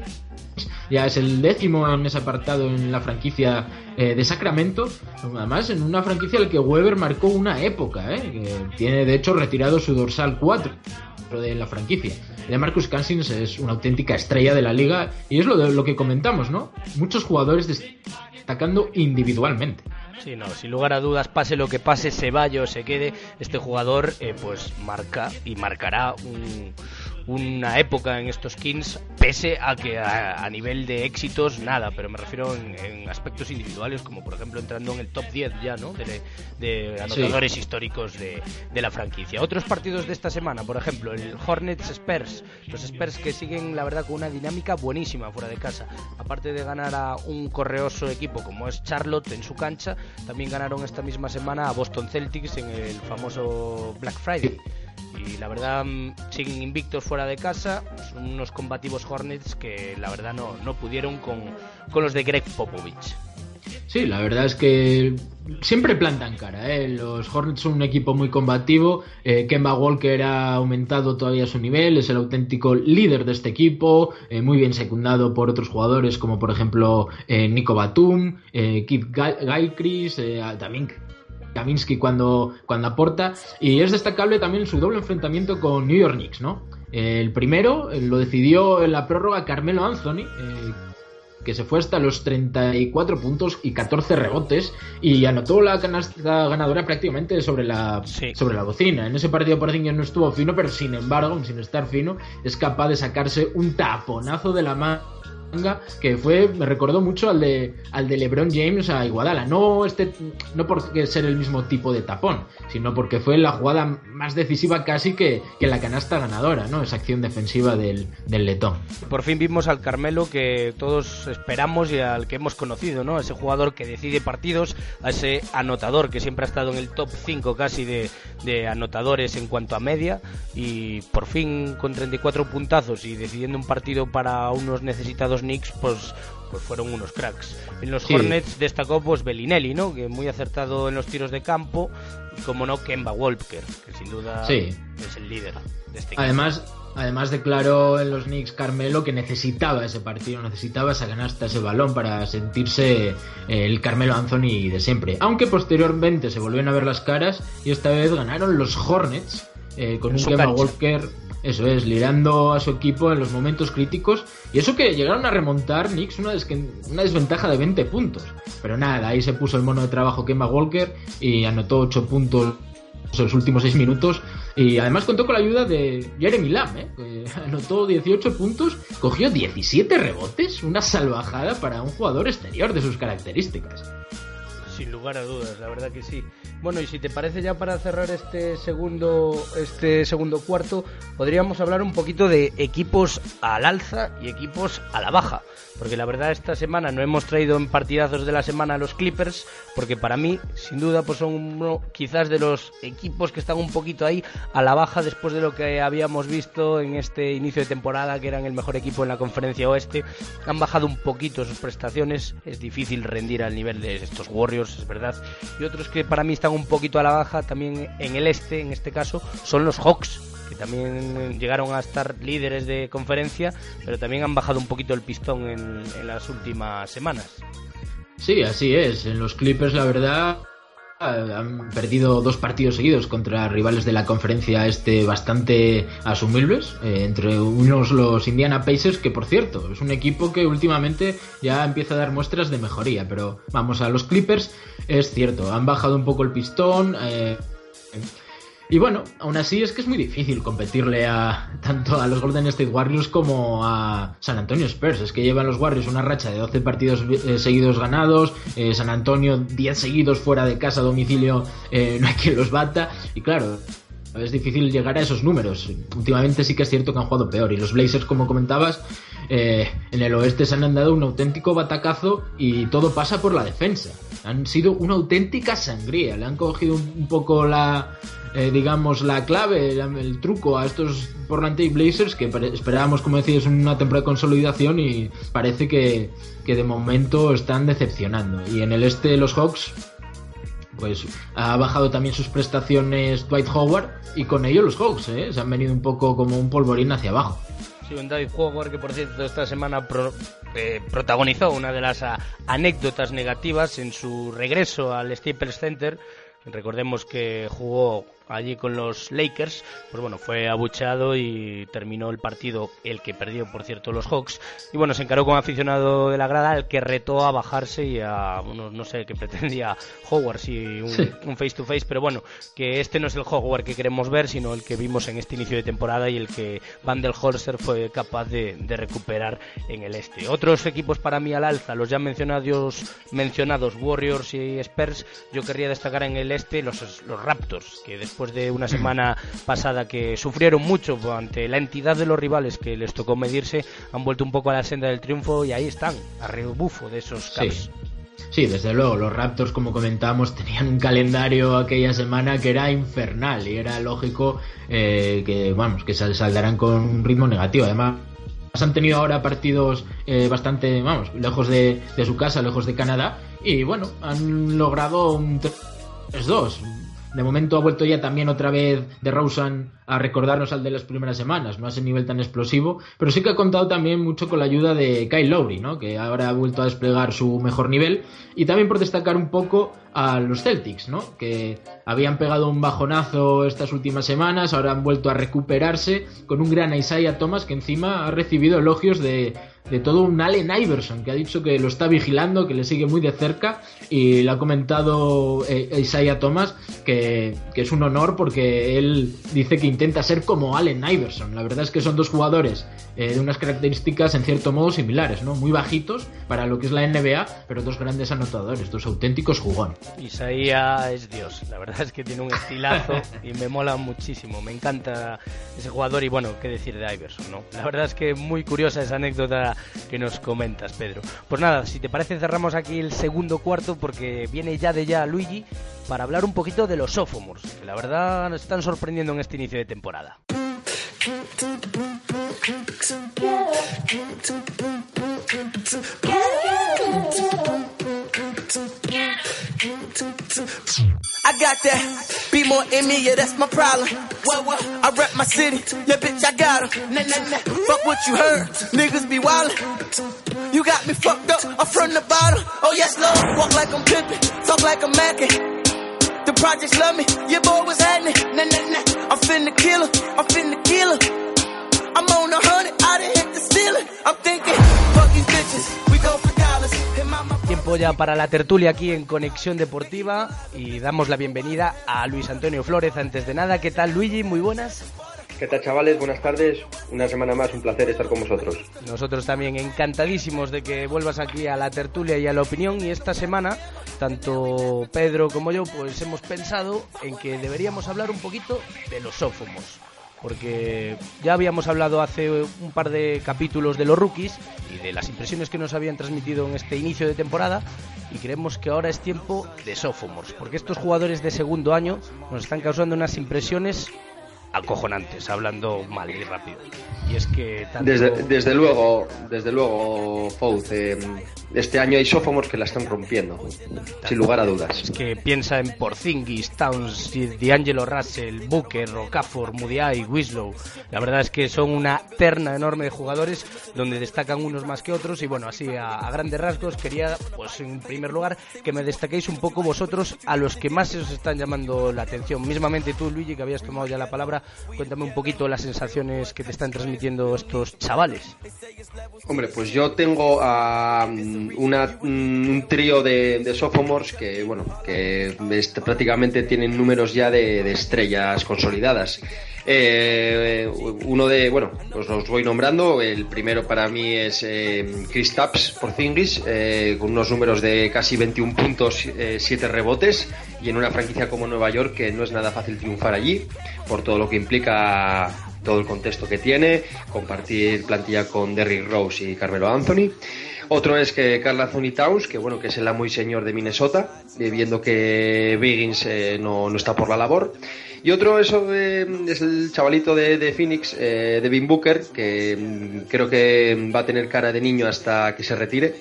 ya es el décimo en ese apartado en la franquicia eh, de Sacramento, además en una franquicia en la que Weber marcó una época, eh, tiene de hecho retirado su dorsal 4 de la franquicia. De Marcus Cousins es una auténtica estrella de la liga y es lo, de, lo que comentamos, ¿no? Muchos jugadores destacando individualmente. Sí, no, sin lugar a dudas, pase lo que pase, se vaya o se quede, este jugador eh, pues marca y marcará un, una época en estos Kings, pese a que a, nivel de éxitos nada, pero me refiero en, aspectos individuales, como por ejemplo entrando en el top 10 ya, ¿no? De, anotadores históricos de, de, la franquicia. Otros partidos de esta semana, por ejemplo, el Hornets Spurs, los Spurs que siguen la verdad con una dinámica buenísima fuera de casa. Aparte de ganar a un correoso equipo como es Charlotte en su cancha, también ganaron esta misma semana a Boston Celtics en el famoso Black Friday y la verdad mm, siguen invictos fuera de casa, son unos combativos Hornets que la verdad no, no pudieron con, con los de Greg Popovich. Sí, la verdad es que siempre plantan cara. ¿eh? Los Hornets son un equipo muy combativo. Eh, Kemba Walker ha aumentado todavía su nivel, es el auténtico líder de este equipo, eh, muy bien secundado por otros jugadores como por ejemplo eh, Nico Batum, Keith Gilchrist, también Kaminsky cuando, cuando aporta. Y es destacable también su doble enfrentamiento con New York Knicks, ¿no? El primero eh, lo decidió en la prórroga Carmelo Anthony, eh, que se fue hasta los 34 puntos y 14 rebotes y anotó la canasta ganadora prácticamente sobre la, sobre la bocina. En ese partido Porzingis no estuvo fino, pero sin embargo, sin estar fino, es capaz de sacarse un taponazo de la mano que fue, me recordó mucho al de, al de LeBron James a Iguadala. No, este, no porque ser el mismo tipo de tapón, sino porque fue la jugada más decisiva casi que, que la canasta ganadora, ¿no? Esa acción defensiva del, del letón. Por fin vimos al Carmelo que todos esperamos y al que hemos conocido, ¿no? Ese jugador que decide partidos, a ese anotador que siempre ha estado en el top 5 casi de, de anotadores en cuanto a media y por fin con 34 puntazos y decidiendo un partido para unos necesitados Knicks, pues, pues fueron unos cracks. En los Hornets destacó pues Bellinelli, ¿no? Que muy acertado en los tiros de campo, y como no Kemba Walker, que sin duda es el líder de este Además, Además declaró en los Knicks Carmelo que necesitaba ese partido, necesitaba esa ganasta, ese balón para sentirse eh, el Carmelo Anthony de siempre. Aunque posteriormente se volvieron a ver las caras y esta vez ganaron los Hornets eh, con un Kemba Walker eso es, liderando a su equipo en los momentos críticos. Y eso que llegaron a remontar Knicks una, una desventaja de 20 puntos. Pero nada, ahí se puso el mono de trabajo Kemba Walker y anotó 8 puntos en los últimos 6 minutos. Y además contó con la ayuda de Jeremy Lamb, ¿eh? que [LAUGHS] anotó 18 puntos, cogió 17 rebotes, una salvajada para un jugador exterior de sus características. Sin lugar a dudas, la verdad que sí. Bueno, y si te parece ya para cerrar este segundo, este segundo cuarto, podríamos hablar un poquito de equipos al alza y equipos a la baja. Porque la verdad esta semana no hemos traído en partidazos de la semana a los Clippers, porque para mí, sin duda, pues son uno quizás de los equipos que están un poquito ahí a la baja después de lo que habíamos visto en este inicio de temporada, que eran el mejor equipo en la conferencia oeste. Han bajado un poquito sus prestaciones, es difícil rendir al nivel de estos Warriors, es verdad. Y otros que para mí están un poquito a la baja también en el este, en este caso, son los Hawks, también llegaron a estar líderes de conferencia, pero también han bajado un poquito el pistón en, las últimas semanas. Sí, así es. En los Clippers, la verdad, han perdido dos partidos seguidos contra rivales de la conferencia este bastante asumibles, eh, entre unos los Indiana Pacers, que por cierto, es un equipo que últimamente ya empieza a dar muestras de mejoría, pero vamos a los Clippers, es cierto, han bajado un poco el pistón. Eh, y bueno, aún así es que es muy difícil competirle a tanto a los Golden State Warriors como a San Antonio Spurs. Es que llevan los Warriors una racha de 12 partidos eh, seguidos ganados, eh, San Antonio 10 seguidos fuera de casa, domicilio, eh, [LAUGHS] no hay quien los bata. Y claro, es difícil llegar a esos números. Últimamente sí que es cierto que han jugado peor. Y los Blazers, como comentabas, en el oeste se han dado un auténtico batacazo y todo pasa por la defensa. Han sido una auténtica sangría. Le han cogido un poco la, eh, digamos, la clave, el, truco a estos Portland Blazers que esperábamos, como decías, una temporada de consolidación y parece que, de momento están decepcionando. Y en el este los Hawks, pues ha bajado también sus prestaciones Dwight Howard y con ello los Hawks, ¿eh? se han venido un poco como un polvorín hacia abajo. Sí, un Dwight Howard que por cierto esta semana eh, protagonizó una de las anécdotas negativas en su regreso al Staples Center. Recordemos que jugó allí con los Lakers, pues bueno, fue abucheado y terminó el partido, el que perdió, por cierto, los Hawks. Y bueno, se encaró con aficionado de la grada, el que retó a bajarse y a, unos, no sé, qué pretendía Howard, si un, face to face, pero bueno, que este no es el Howard que queremos ver, sino el que vimos en este inicio de temporada y el que Van der Holzer fue capaz de, recuperar en el este. Otros equipos para mí al alza, los ya mencionados, mencionados Warriors y Spurs, yo querría destacar en el este los, los Raptors, que después después de una semana pasada que sufrieron mucho ante la entidad de los rivales que les tocó medirse, han vuelto un poco a la senda del triunfo y ahí están, a rebufo de esos Cavs. Sí. desde luego, los Raptors, como comentábamos, [LAUGHS] tenían un calendario aquella semana que era infernal y era lógico eh, que, vamos, que saldrán con un ritmo negativo. Además, han tenido ahora partidos eh, bastante, vamos, lejos de, de, su casa, lejos de Canadá, y bueno, han logrado un 3-2. De momento ha vuelto ya también otra vez de Rosen a recordarnos al de las primeras semanas, no a ese nivel tan explosivo, pero sí que ha contado también mucho con la ayuda de Kyle Lowry, ¿no? que ahora ha vuelto a desplegar su mejor nivel, y también por destacar un poco a los Celtics, ¿no? que habían pegado un bajonazo estas últimas semanas, ahora han vuelto a recuperarse con un gran Isaiah Thomas que encima ha recibido elogios de, de todo un Allen Iverson, que ha dicho que lo está vigilando, que le sigue muy de cerca, y le ha comentado eh, Isaiah Thomas que, que es un honor porque él dice que intenta ser como Allen Iverson. La verdad es que son dos jugadores eh, de unas características en cierto modo similares, ¿no? Muy bajitos para lo que es la NBA, pero dos grandes anotadores, dos auténticos jugones. Isaías es Dios, la verdad es que tiene un estilazo [LAUGHS] y me mola muchísimo. Me encanta ese jugador y bueno, qué decir de Iverson, ¿no? La verdad es que muy curiosa esa anécdota que nos comentas, Pedro. Pues nada, si te parece cerramos aquí el segundo cuarto porque viene ya de ya Luigi para hablar un poquito de los sophomores, que la verdad nos están sorprendiendo en este inicio de temporada. I got that. Be more in me, yeah, that's my problem. What, what? I rep my city. Yeah, bitch, I got her. Nah, nah, nah. Fuck what you heard. Niggas be wildin'. You got me fucked up. I'm from the bottom. Oh, yes, Lord. Walk like I'm pimpin'. Talk like I'm mackin'. The projects love me. Your boy was happening. Nah, nah, nah. I'm finna kill her. I'm finna kill her. I'm on a hundred. I done hit the ceiling. I'm thinking, fuck these bitches. We go for dollars. Tiempo ya para la tertulia aquí en Conexión Deportiva y damos la bienvenida a Luis Antonio Flores. Antes de nada, ¿qué tal Luigi? Muy buenas. ¿Qué tal chavales? Buenas tardes. Una semana más, un placer estar con vosotros. Nosotros también encantadísimos de que vuelvas aquí a la tertulia y a la opinión y esta semana tanto Pedro como yo pues hemos pensado en que deberíamos hablar un poquito de los sófomos porque ya habíamos hablado hace un par de capítulos de los rookies y de las impresiones que nos habían transmitido en este inicio de temporada y creemos que ahora es tiempo de sophomores porque estos jugadores de segundo año nos están causando unas impresiones acojonantes, hablando mal y rápido. Y es que desde, desde luego, desde luego, Fouz, eh, este año hay sophomores que la están rompiendo, sin lugar a dudas. Es que piensa en Porzingis, Towns, D'Angelo Russell, Booker, Okafor, Mudiay, Winslow. La verdad es que son una terna enorme de jugadores donde destacan unos más que otros y bueno, así a, grandes rasgos quería, pues en primer lugar, que me destaquéis un poco vosotros a los que más os están llamando la atención. Mismamente tú, Luigi, que habías tomado ya la palabra, cuéntame un poquito las sensaciones que te están transmitiendo estos chavales. Hombre, pues yo tengo a un trío de, de sophomores que, bueno, que prácticamente tienen números ya de, estrellas consolidadas. Eh, uno de, bueno, pues los voy nombrando. El primero para mí es eh, Chris Tapps por Zingis, eh, con unos números de casi 21 puntos, 7 rebotes, y en una franquicia como Nueva York que no es nada fácil triunfar allí, por todo lo que implica todo el contexto que tiene, compartir plantilla con Derrick Rose y Carmelo Anthony. Otro es que Carl Anthony Towns, que bueno, que es el amo y señor de Minnesota, eh, viendo que Biggins eh, no, no, está por la labor. Y otro eso es el chavalito de, de Phoenix, eh, Devin Booker, que mm, creo que va a tener cara de niño hasta que se retire.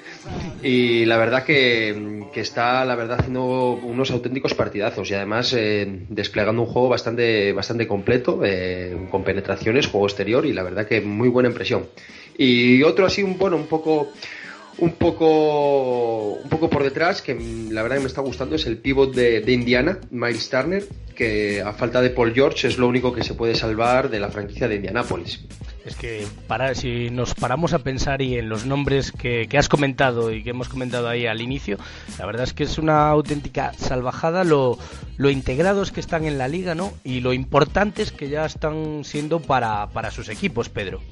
Y la verdad que, que está, la verdad, haciendo unos auténticos partidazos y además eh, desplegando un juego bastante, bastante completo, con penetraciones, juego exterior y la verdad que muy buena impresión. Y otro así, un, bueno, un poco un poco un poco por detrás que la verdad que me está gustando es el pivot de, Indiana Miles Turner que a falta de Paul George es lo único que se puede salvar de la franquicia de Indianapolis es que para, si nos paramos a pensar y en los nombres que, has comentado y que hemos comentado ahí al inicio, la verdad es que es una auténtica salvajada lo, lo integrados que están en la liga, ¿no? Y lo importantes que ya están siendo para, para sus equipos, Pedro.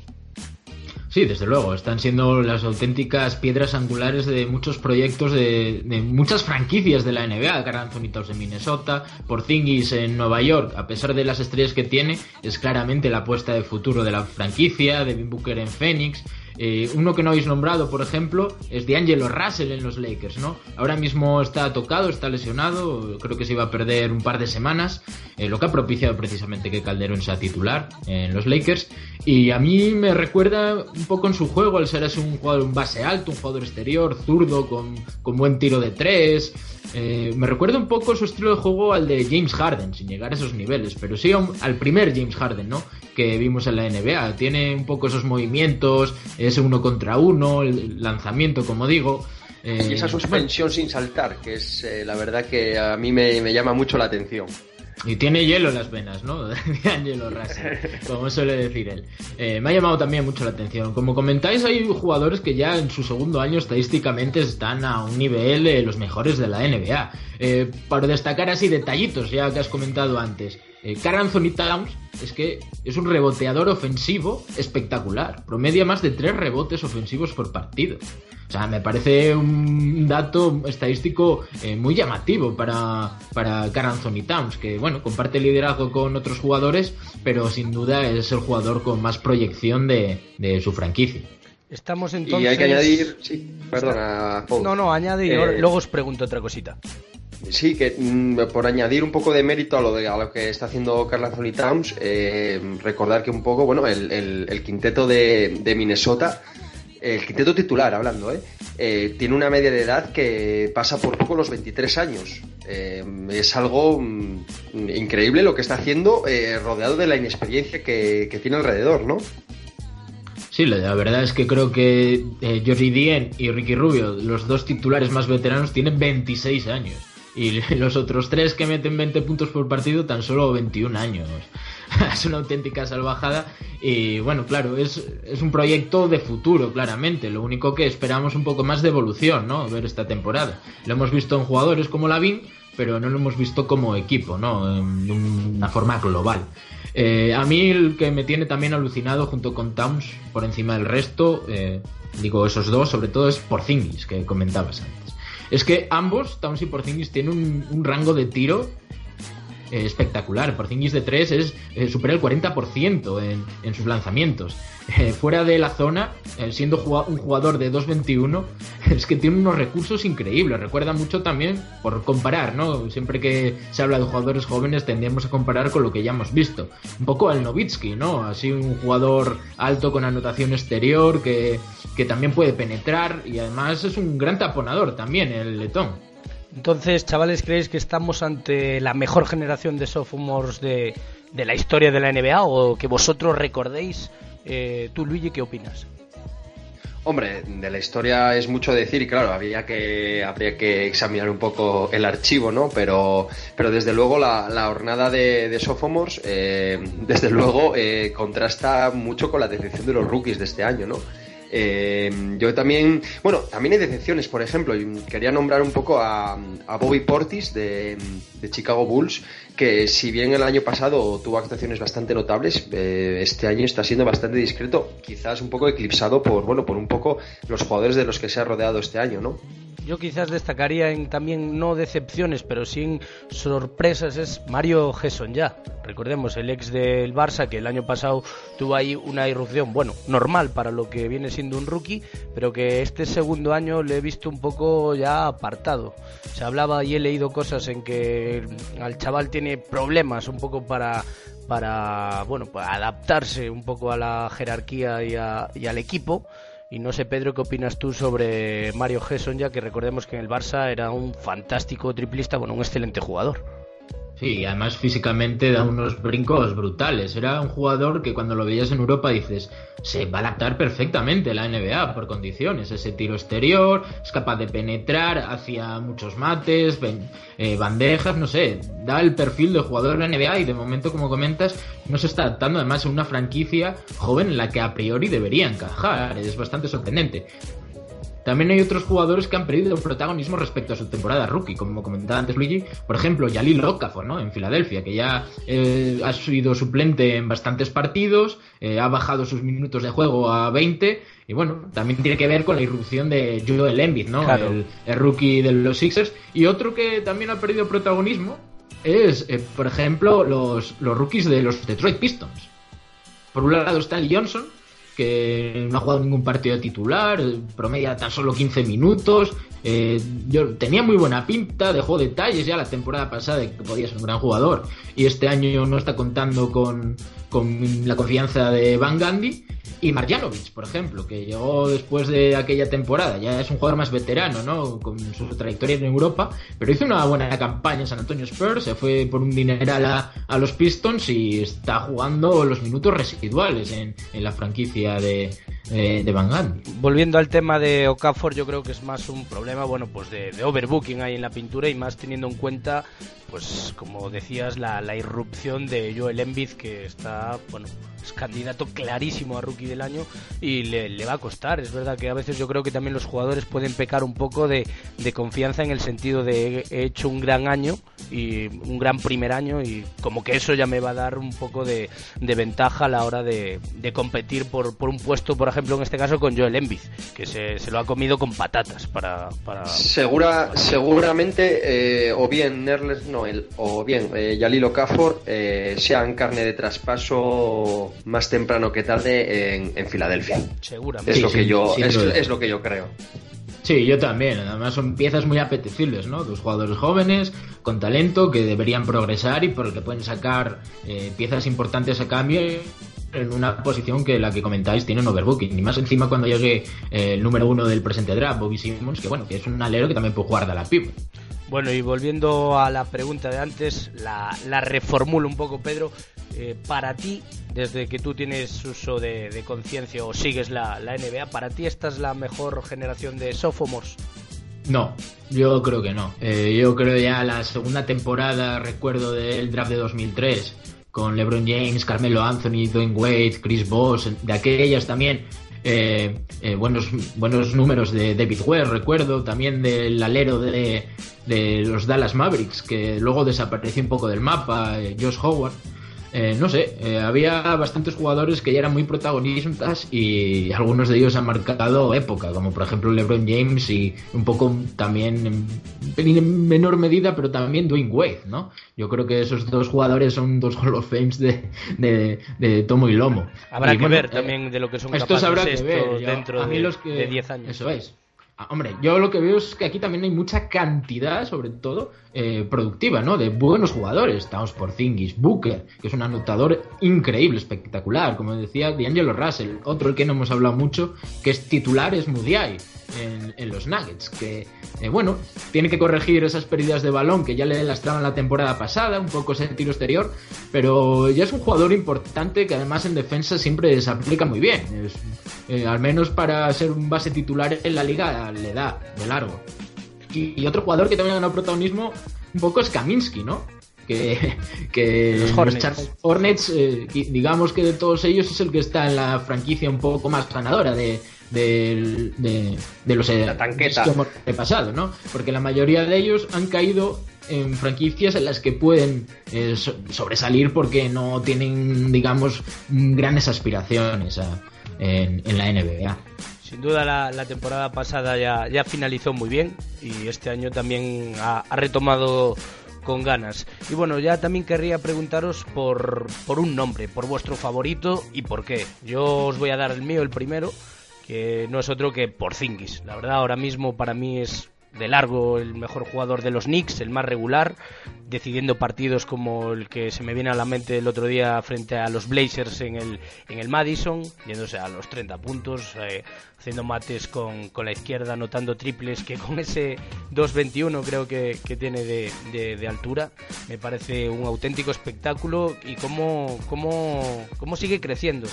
Sí, desde luego, están siendo las auténticas piedras angulares de muchos proyectos de, muchas franquicias de la NBA. Anthony de Minnesota, Porzingis en Nueva York, a pesar de las estrellas que tiene, es claramente la apuesta de futuro de la franquicia, Devin Booker en Phoenix, eh, uno que no habéis nombrado, por ejemplo, es D'Angelo Russell en los Lakers, ¿no? Ahora mismo está tocado, está lesionado, creo que se iba a perder un par de semanas, eh, lo que ha propiciado precisamente que Calderón sea titular en los Lakers. Y a mí me recuerda un poco en su juego, al ser así un jugador, un base alto, un jugador exterior, zurdo, con, con buen tiro de tres. Eh, me recuerda un poco su estilo de juego al de James Harden, sin llegar a esos niveles, pero sí al primer James Harden, ¿no? Que vimos en la NBA. Tiene un poco esos movimientos, ese uno contra uno, el lanzamiento, como digo. Eh, y esa suspensión sin saltar, que es eh, la verdad que a mí me, me llama mucho la atención. Y tiene hielo en las venas, ¿no? [LAUGHS] De Angelo Russell, como suele decir él. Eh, me ha llamado también mucho la atención. Como comentáis, hay jugadores que ya en su segundo año estadísticamente están a un nivel de los mejores de la NBA. Eh, para destacar así detallitos, ya que has comentado antes. Eh, Carl Anthony Towns es que es un reboteador ofensivo espectacular. Promedia más de tres rebotes ofensivos por partido. O sea, me parece un dato estadístico eh, muy llamativo para, para Carl Anthony Towns, que bueno, comparte liderazgo con otros jugadores, pero sin duda es el jugador con más proyección de, su franquicia. Estamos entonces. Y hay que añadir. Sí, perdona, No, no, añade y eh, luego os pregunto otra cosita. Sí, que mm, por añadir un poco de mérito a lo, de, a lo que está haciendo Carl Anthony Towns, eh, recordar que un poco, bueno, el, el, quinteto de, de Minnesota el quinteto titular hablando, ¿eh? ¿eh? tiene una media de edad que pasa por poco los 23 años. Eh, es algo mm, increíble lo que está haciendo eh, rodeado de la inexperiencia que, tiene alrededor, ¿no? Sí, la verdad es que creo que eh, Jordi Dien y Ricky Rubio, los dos titulares más veteranos, tienen 26 años. Y [LAUGHS] los otros tres que meten 20 puntos por partido, tan solo 21 años. [LAUGHS] es una auténtica salvajada. Y bueno, claro, es, es, un proyecto de futuro, claramente. Lo único que esperamos un poco más de evolución, ¿no? Ver esta temporada. Lo hemos visto en jugadores como Lavin, pero no lo hemos visto como equipo, ¿no? De una forma global. Eh, a mí el que me tiene también alucinado junto con Towns por encima del resto, eh, digo esos dos, sobre todo es Porzingis, que comentabas antes. Es que ambos, Towns y Porzingis, tienen un, un rango de tiro eh, espectacular. Porzingis de 3 es eh, supera el 40% en, en sus lanzamientos. Eh, fuera de la zona, siendo un jugador de 2.21, [LAUGHS] es que tiene unos recursos increíbles. Recuerda mucho también, por comparar, ¿no? Siempre que se habla de jugadores jóvenes tendemos a comparar con lo que ya hemos visto. Un poco al Novitsky, ¿no? Así un jugador alto con anotación exterior que, que también puede penetrar y además es un gran taponador también, el letón. Entonces, chavales, ¿creéis que estamos ante la mejor generación de sophomores de, de la historia de la NBA o que vosotros recordéis? Eh, tú, Luigi, ¿qué opinas? Hombre, de la historia es mucho decir y claro, habría que, habría que examinar un poco el archivo, ¿no? Pero, pero desde luego la, la jornada de, de Sophomores, eh, desde luego, eh, contrasta mucho con la decepción de los rookies de este año, ¿no? Eh, yo también, bueno, también hay decepciones, por ejemplo, quería nombrar un poco a, Bobby Portis de, Chicago Bulls, que si bien el año pasado tuvo actuaciones bastante notables, eh, este año está siendo bastante discreto, quizás un poco eclipsado por, bueno, por un poco los jugadores de los que se ha rodeado este año, ¿no? Yo quizás destacaría en también no decepciones, pero sí en sorpresas es Mario Gesson ya. Recordemos el ex del Barça que el año pasado tuvo ahí una irrupción, bueno, normal para lo que viene siendo un rookie, pero que este segundo año le he visto un poco ya apartado. Se hablaba y he leído cosas en que al chaval tiene problemas un poco para para bueno, para adaptarse un poco a la jerarquía y, y al equipo y no sé, Pedro, ¿qué opinas tú sobre Mario Gesson, ya que recordemos que en el Barça era un fantástico triplista, bueno, un excelente jugador? Sí, además físicamente da unos brincos brutales. Era un jugador que cuando lo veías en Europa dices, se va a adaptar perfectamente la NBA por condiciones. Ese tiro exterior, es capaz de penetrar hacia muchos mates, eh, bandejas, no sé. Da el perfil de jugador de la NBA y de momento, como comentas, no se está adaptando además a una franquicia joven en la que a priori debería encajar. Es bastante sorprendente. También hay otros jugadores que han perdido protagonismo respecto a su temporada rookie, como comentaba antes Luigi, por ejemplo, Yalil Okafor, ¿no? En Filadelfia, que ya eh, ha sido suplente en bastantes partidos, eh, ha bajado sus minutos de juego a 20, y bueno, también tiene que ver con la irrupción de Joel Embiid, ¿no? El, rookie de los Sixers. Y otro que también ha perdido protagonismo es, eh, por ejemplo, los, los rookies de los Detroit Pistons. Por un lado está el Johnson, que no ha jugado ningún partido titular, promedia tan solo 15 minutos. Eh, yo tenía muy buena pinta, dejó detalles ya la temporada pasada de que podía ser un gran jugador y este año no está contando con, con la confianza de Van Gandhi. Y Marjanovic, por ejemplo, que llegó después de aquella temporada, ya es un jugador más veterano, ¿no? Con su trayectoria en Europa, pero hizo una buena campaña en San Antonio Spurs, se fue por un dineral a, a los Pistons y está jugando los minutos residuales en, en la franquicia de, de Van. Volviendo al tema de Okafor, yo creo que es más un problema, bueno, pues de, de overbooking ahí en la pintura y más teniendo en cuenta pues como decías, la, la irrupción de Joel Embiid, que está, bueno, es candidato clarísimo a rookie del año y le, va a costar. Es verdad que a veces yo creo que también los jugadores pueden pecar un poco de, confianza en el sentido de he hecho un gran año y un gran primer año y como que eso ya me va a dar un poco de, ventaja a la hora de, competir por, por, un puesto, por ejemplo, en este caso con Joel Embiid, que se, lo ha comido con patatas para... Segura, seguramente, eh, o bien Nerles no o bien eh, Yalilo Okafor eh, sean carne de traspaso más temprano que tarde en, Filadelfia. Seguramente. Es, lo, que yo, es, lo que yo creo. Sí, yo también. Además son piezas muy apetecibles, ¿no? Dos jugadores jóvenes, con talento, que deberían progresar y por el que pueden sacar eh, piezas importantes a cambio en una posición que la que comentáis tiene un overbooking. Y más encima cuando llegue el número uno del presente draft, Bobby Simmons, que bueno, que es un alero que también puede jugar de la PIP. Bueno, y volviendo a la pregunta de antes, la, reformulo un poco, Pedro. Eh, para ti, desde que tú tienes uso de, conciencia o sigues la, NBA, ¿para ti esta es la mejor generación de sophomores? No, yo creo que no. Eh, yo creo ya la segunda temporada, recuerdo del draft de 2003, con LeBron James, Carmelo Anthony, Dwayne Wade, Chris Bosh, de aquellas también eh, buenos, buenos números de David Ware, recuerdo, también del alero de, de, los Dallas Mavericks, que luego desapareció un poco del mapa, Josh Howard. Eh, no sé, eh, había bastantes jugadores que ya eran muy protagonistas y algunos de ellos han marcado época, como por ejemplo LeBron James y un poco también en, menor medida, pero también Dwayne Wade, ¿no? Yo creo que esos dos jugadores son dos Hall of Fames de, de, tomo y lomo. Habrá que ver también de lo que son estos capaces habrá que ver. dentro de, los que, de 10 años. Eso es. Ah, hombre, yo lo que veo es que aquí también hay mucha cantidad, sobre todo, eh, productiva, ¿no? De buenos jugadores. Estamos por Zingis, Booker, que es un anotador increíble, espectacular. Como decía D'Angelo Russell, otro que no hemos hablado mucho, que es titular, es Mudiay en, los Nuggets, que, eh, bueno, tiene que corregir esas pérdidas de balón que ya le lastraban la temporada pasada, un poco ese tiro exterior, pero ya es un jugador importante que además en defensa siempre se aplica muy bien. Eh, al menos para ser un base titular en la liga le da de largo. Y, otro jugador que también ha ganado protagonismo un poco es Kaminsky, ¿no? Que, [LAUGHS] que los Hornets, Hornets eh, digamos que de todos ellos es el que está en la franquicia un poco más ganadora de, de, de, los la tanqueta. que hemos repasado, ¿no? Porque la mayoría de ellos han caído en franquicias en las que pueden eh, sobresalir porque no tienen, digamos, grandes aspiraciones en, la NBA. Sin duda la, temporada pasada ya, ya, finalizó muy bien y este año también ha, retomado con ganas. Y bueno, ya también querría preguntaros por, por un nombre, por vuestro favorito y por qué. Yo os voy a dar el mío, el primero, que no es otro que Porzingis. La verdad, ahora mismo para mí es de largo el mejor jugador de los Knicks, el más regular, decidiendo partidos como el que se me viene a la mente el otro día frente a los Blazers en el, en el Madison, yéndose a los 30 puntos, eh, haciendo mates con, con, la izquierda, anotando triples, que con ese 2.21 creo que, que tiene de, de, altura, me parece un auténtico espectáculo y cómo, cómo, cómo sigue creciendo.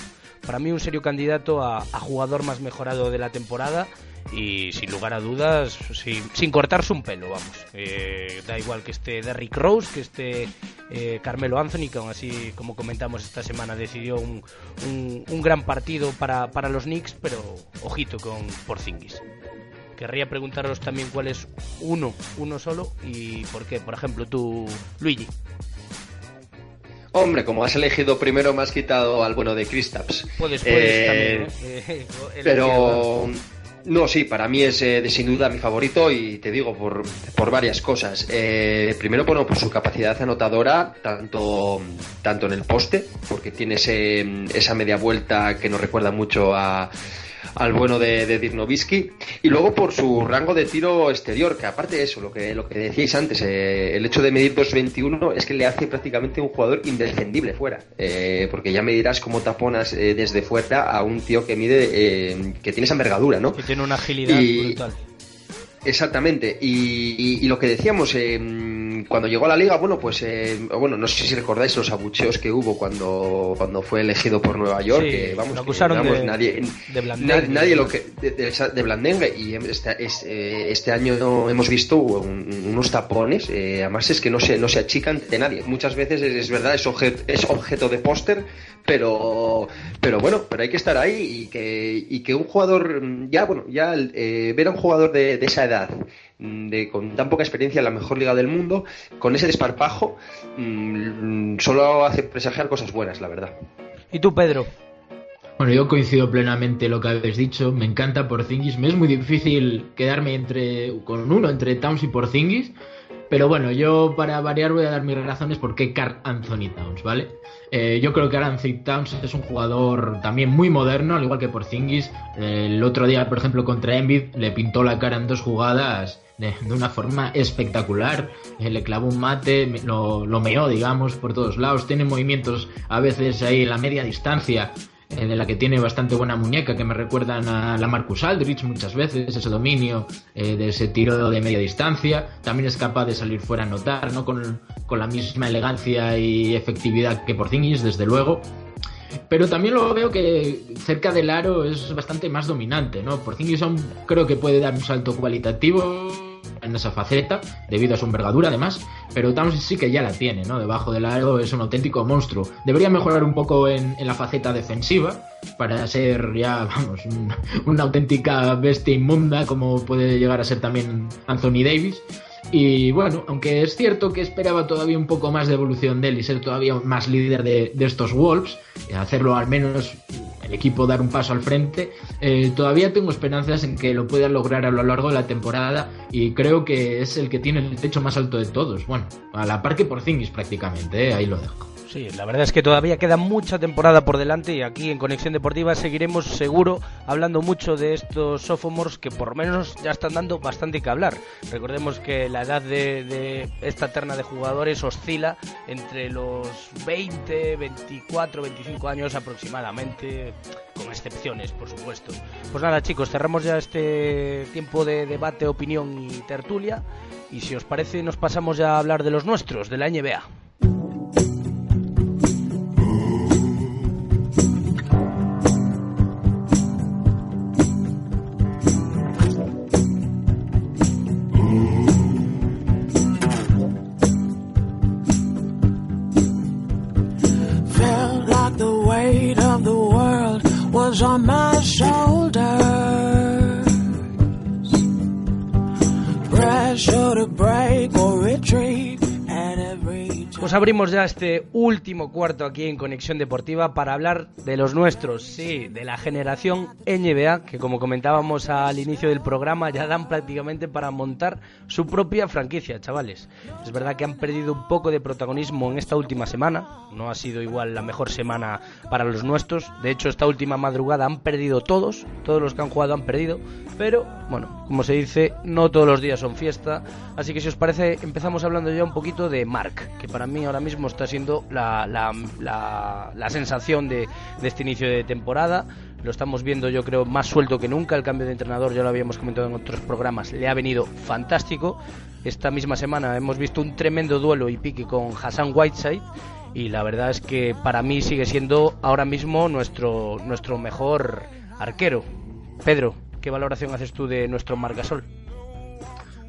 Para mí un serio candidato a, a jugador más mejorado de la temporada y sin lugar a dudas, sin, cortarse un pelo, vamos. Eh, da igual que esté Derrick Rose, que esté eh, Carmelo Anthony, que aún así, como comentamos esta semana, decidió un, un, gran partido para, para, los Knicks, pero ojito con Porzingis. Querría preguntaros también cuál es uno, uno solo y por qué. Por ejemplo, tú, Luigi. Hombre, como has elegido primero, me has quitado al bueno de Kristaps. Puedes, puedes también. [LAUGHS] ¿eh? pero no, sí, para mí es eh, de sin duda mi favorito y te digo por, por varias cosas. Eh, primero, por su capacidad anotadora, tanto, tanto en el poste, porque tiene ese, esa media vuelta que nos recuerda mucho a al bueno de, de y luego por su rango de tiro exterior, que aparte de eso, lo que, lo que decíais antes, eh, el hecho de medir 2.21 es que le hace prácticamente un jugador indefendible fuera, eh, porque ya me dirás cómo taponas eh, desde fuera a un tío que mide, que tiene esa envergadura, ¿no? Que tiene una agilidad brutal. Exactamente, y, lo que decíamos, eh, cuando llegó a la liga, bueno, pues, eh, bueno, no sé si recordáis los abucheos que hubo cuando, cuando fue elegido por Nueva York, que vamos, de, nadie, nadie, lo que de, de, Blandengue y este, eh, este año hemos visto unos tapones, eh, además es que no se, no se achican de nadie. Muchas veces es, verdad, es objeto de póster, pero, pero bueno, pero hay que estar ahí y que, y que un jugador, ya, bueno, ya ver a un jugador de, de esa edad Mm, de, con tan poca experiencia en la mejor liga del mundo, con ese desparpajo, mm, solo hace presagiar cosas buenas, la verdad. ¿Y tú, Pedro? Bueno, yo coincido plenamente lo que habéis dicho. Me encanta Porzingis. Me es muy difícil quedarme entre con uno entre Towns y Porzingis. Pero bueno, yo para variar voy a dar mis razones por qué Carl Anthony Towns, ¿vale? Eh, yo creo que Anthony Towns es un jugador también muy moderno, al igual que Porzingis. el otro día, por ejemplo, contra Embiid le pintó la cara en dos jugadas de, una forma espectacular. Eh, le clavó un mate, lo, lo meó, digamos, por todos lados. Tiene movimientos a veces ahí en la media distancia eh, de la que tiene bastante buena muñeca, que me recuerdan a la Marcus Aldrich muchas veces, ese dominio eh, de ese tiro de media distancia. También es capaz de salir fuera a notar, ¿no? Con, con la misma elegancia y efectividad que Porzingis, desde luego. Pero también lo veo que cerca del aro es bastante más dominante, ¿no? Porzingis aún creo que puede dar un salto cualitativo en esa faceta, debido a su envergadura además, pero Towns sí que ya la tiene, ¿no? Debajo del aro es un auténtico monstruo. Debería mejorar un poco en, la faceta defensiva para ser ya, [LAUGHS] vamos, una auténtica bestia inmunda como puede llegar a ser también Anthony Davis. Y bueno, aunque es cierto que esperaba todavía un poco más de evolución de él y ser todavía más líder de, estos Wolves, hacerlo al menos el equipo dar un paso al frente, eh, todavía tengo esperanzas en que lo pueda lograr a lo largo de la temporada y creo que es el que tiene el techo más alto de todos. Bueno, a la par que por Zingis prácticamente, eh, ahí lo dejo. Sí, la verdad es que todavía queda mucha temporada por delante y aquí en Conexión Deportiva seguiremos seguro hablando mucho de estos sophomores que por lo menos ya están dando bastante que hablar. Recordemos que la edad de, esta terna de jugadores oscila entre los 20, 24, 25 años aproximadamente, con excepciones, por supuesto. Pues nada, chicos, cerramos ya este tiempo de debate, opinión y tertulia y si os parece nos pasamos ya a hablar de los nuestros, de la NBA. on my shoulders. Pressure to break or retreat. Pues abrimos ya este último cuarto aquí en Conexión Deportiva para hablar de los nuestros, sí, de la generación NBA, que como comentábamos al inicio del programa ya dan prácticamente para montar su propia franquicia, chavales. Es verdad que han perdido un poco de protagonismo en esta última semana, no ha sido igual la mejor semana para los nuestros, de hecho esta última madrugada han perdido todos, todos los que han jugado han perdido, pero bueno, como se dice, no todos los días son fiesta, así que si os parece empezamos hablando ya un poquito de Mark, que para mí ahora mismo está siendo la, la, sensación de, de, este inicio de temporada. Lo estamos viendo, yo creo, más suelto que nunca. El cambio de entrenador, ya lo habíamos comentado en otros programas, le ha venido fantástico. Esta misma semana hemos visto un tremendo duelo y pique con Hassan Whiteside. Y la verdad es que para mí sigue siendo ahora mismo nuestro, nuestro mejor arquero. Pedro, ¿qué valoración haces tú de nuestro Margasol?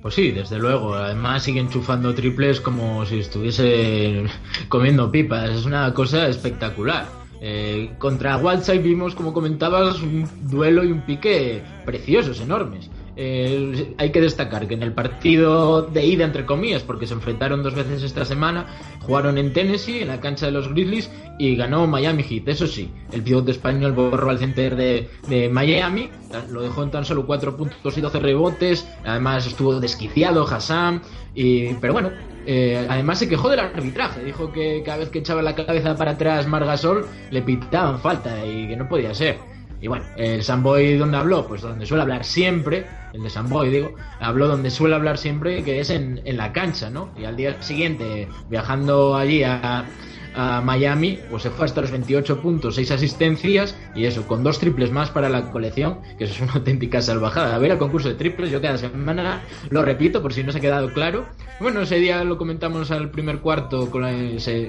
Pues sí, desde luego. Además sigue enchufando triples como si estuviese comiendo pipas. Es una cosa espectacular. Eh, contra Whiteside vimos, como comentabas, un duelo y un pique preciosos, enormes. Eh, hay que destacar que en el partido de ida, entre comillas, porque se enfrentaron dos veces esta semana, jugaron en Tennessee, en la cancha de los Grizzlies, y ganó Miami Heat. Eso sí, el pivote español borró al center de, Miami, lo dejó en tan solo 4 puntos y 12 rebotes, además estuvo desquiciado Hassan, y, pero bueno, eh, además se quejó del arbitraje, dijo que cada vez que echaba la cabeza para atrás Margasol le pitaban falta y que no podía ser. Y bueno, el Samboy donde habló, pues donde suele hablar siempre, el de Samboy digo, habló donde suele hablar siempre, que es en, en la cancha, ¿no? Y al día siguiente, viajando allí a, a Miami, pues se fue hasta los 28 puntos, 6 asistencias y eso, con dos triples más para la colección, que eso es una auténtica salvajada. A ver el concurso de triples, yo cada semana lo repito por si no se ha quedado claro. Bueno, ese día lo comentamos al primer cuarto con,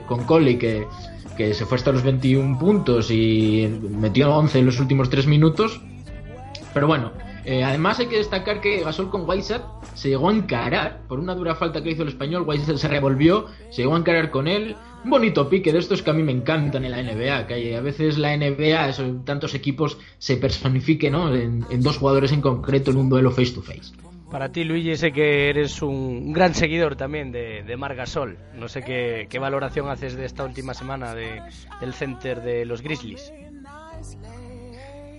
con Coley, que, que se fue hasta los 21 puntos y metió 11 en los últimos 3 minutos. Pero bueno, eh, además hay que destacar que Gasol con Whiteside se llegó a encarar por una dura falta que hizo el español. Whiteside se revolvió, se llegó a encarar con él. Un bonito pique de estos que a mí me encantan en la NBA, que a veces la NBA, tantos equipos se personifique ¿no? en, dos jugadores en concreto en un duelo face to face. Para ti, Luigi, sé que eres un gran seguidor también de, de Mar Gasol. No sé qué, valoración haces de esta última semana de, del center de los Grizzlies.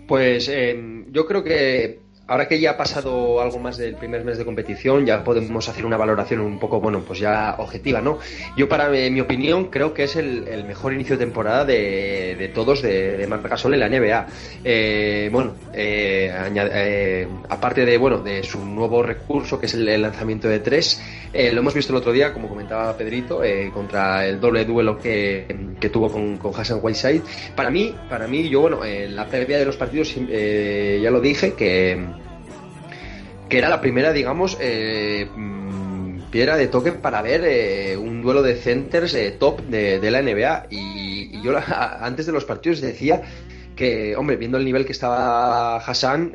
Pues eh, yo creo que ahora que ya ha pasado algo más del primer mes de competición, ya podemos hacer una valoración un poco, bueno, pues ya objetiva, ¿no? Yo, para mi, opinión, creo que es el, mejor inicio de temporada de, todos de, de Marc Gasol en la NBA. Eh, bueno, eh, eh, aparte de, bueno, de su nuevo recurso, que es el, lanzamiento de tres, lo hemos visto el otro día, como comentaba Pedrito, contra el doble duelo que, tuvo con, con, Hassan Whiteside. Para mí, para mí, yo, bueno, en la previa de los partidos ya lo dije, que que era la primera, digamos, eh, mm, piedra de toque para ver eh, un duelo de centers eh, top de, la NBA. Y, yo [LAUGHS] antes de los partidos decía que, hombre, viendo el nivel que estaba Hassan,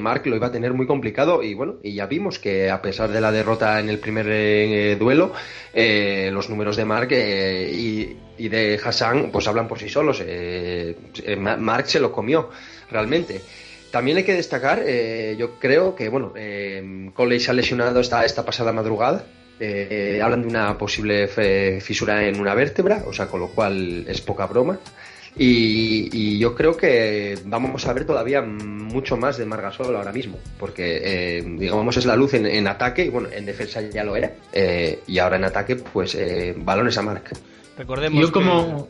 Mark lo iba a tener muy complicado y bueno, y ya vimos que a pesar de la derrota en el primer duelo, los números de Mark y, y, de Hassan pues hablan por sí solos. Mark se lo comió realmente. También hay que destacar, eh, yo creo que, bueno, eh, Coley se ha lesionado esta, esta pasada madrugada. Eh, hablan de una posible fisura en una vértebra, o sea, con lo cual es poca broma. Y, yo creo que vamos a ver todavía mucho más de Margasol ahora mismo, porque digamos es la luz en, ataque, y bueno, en defensa ya lo era, y ahora en ataque, pues balones a marca. Recordemos yo como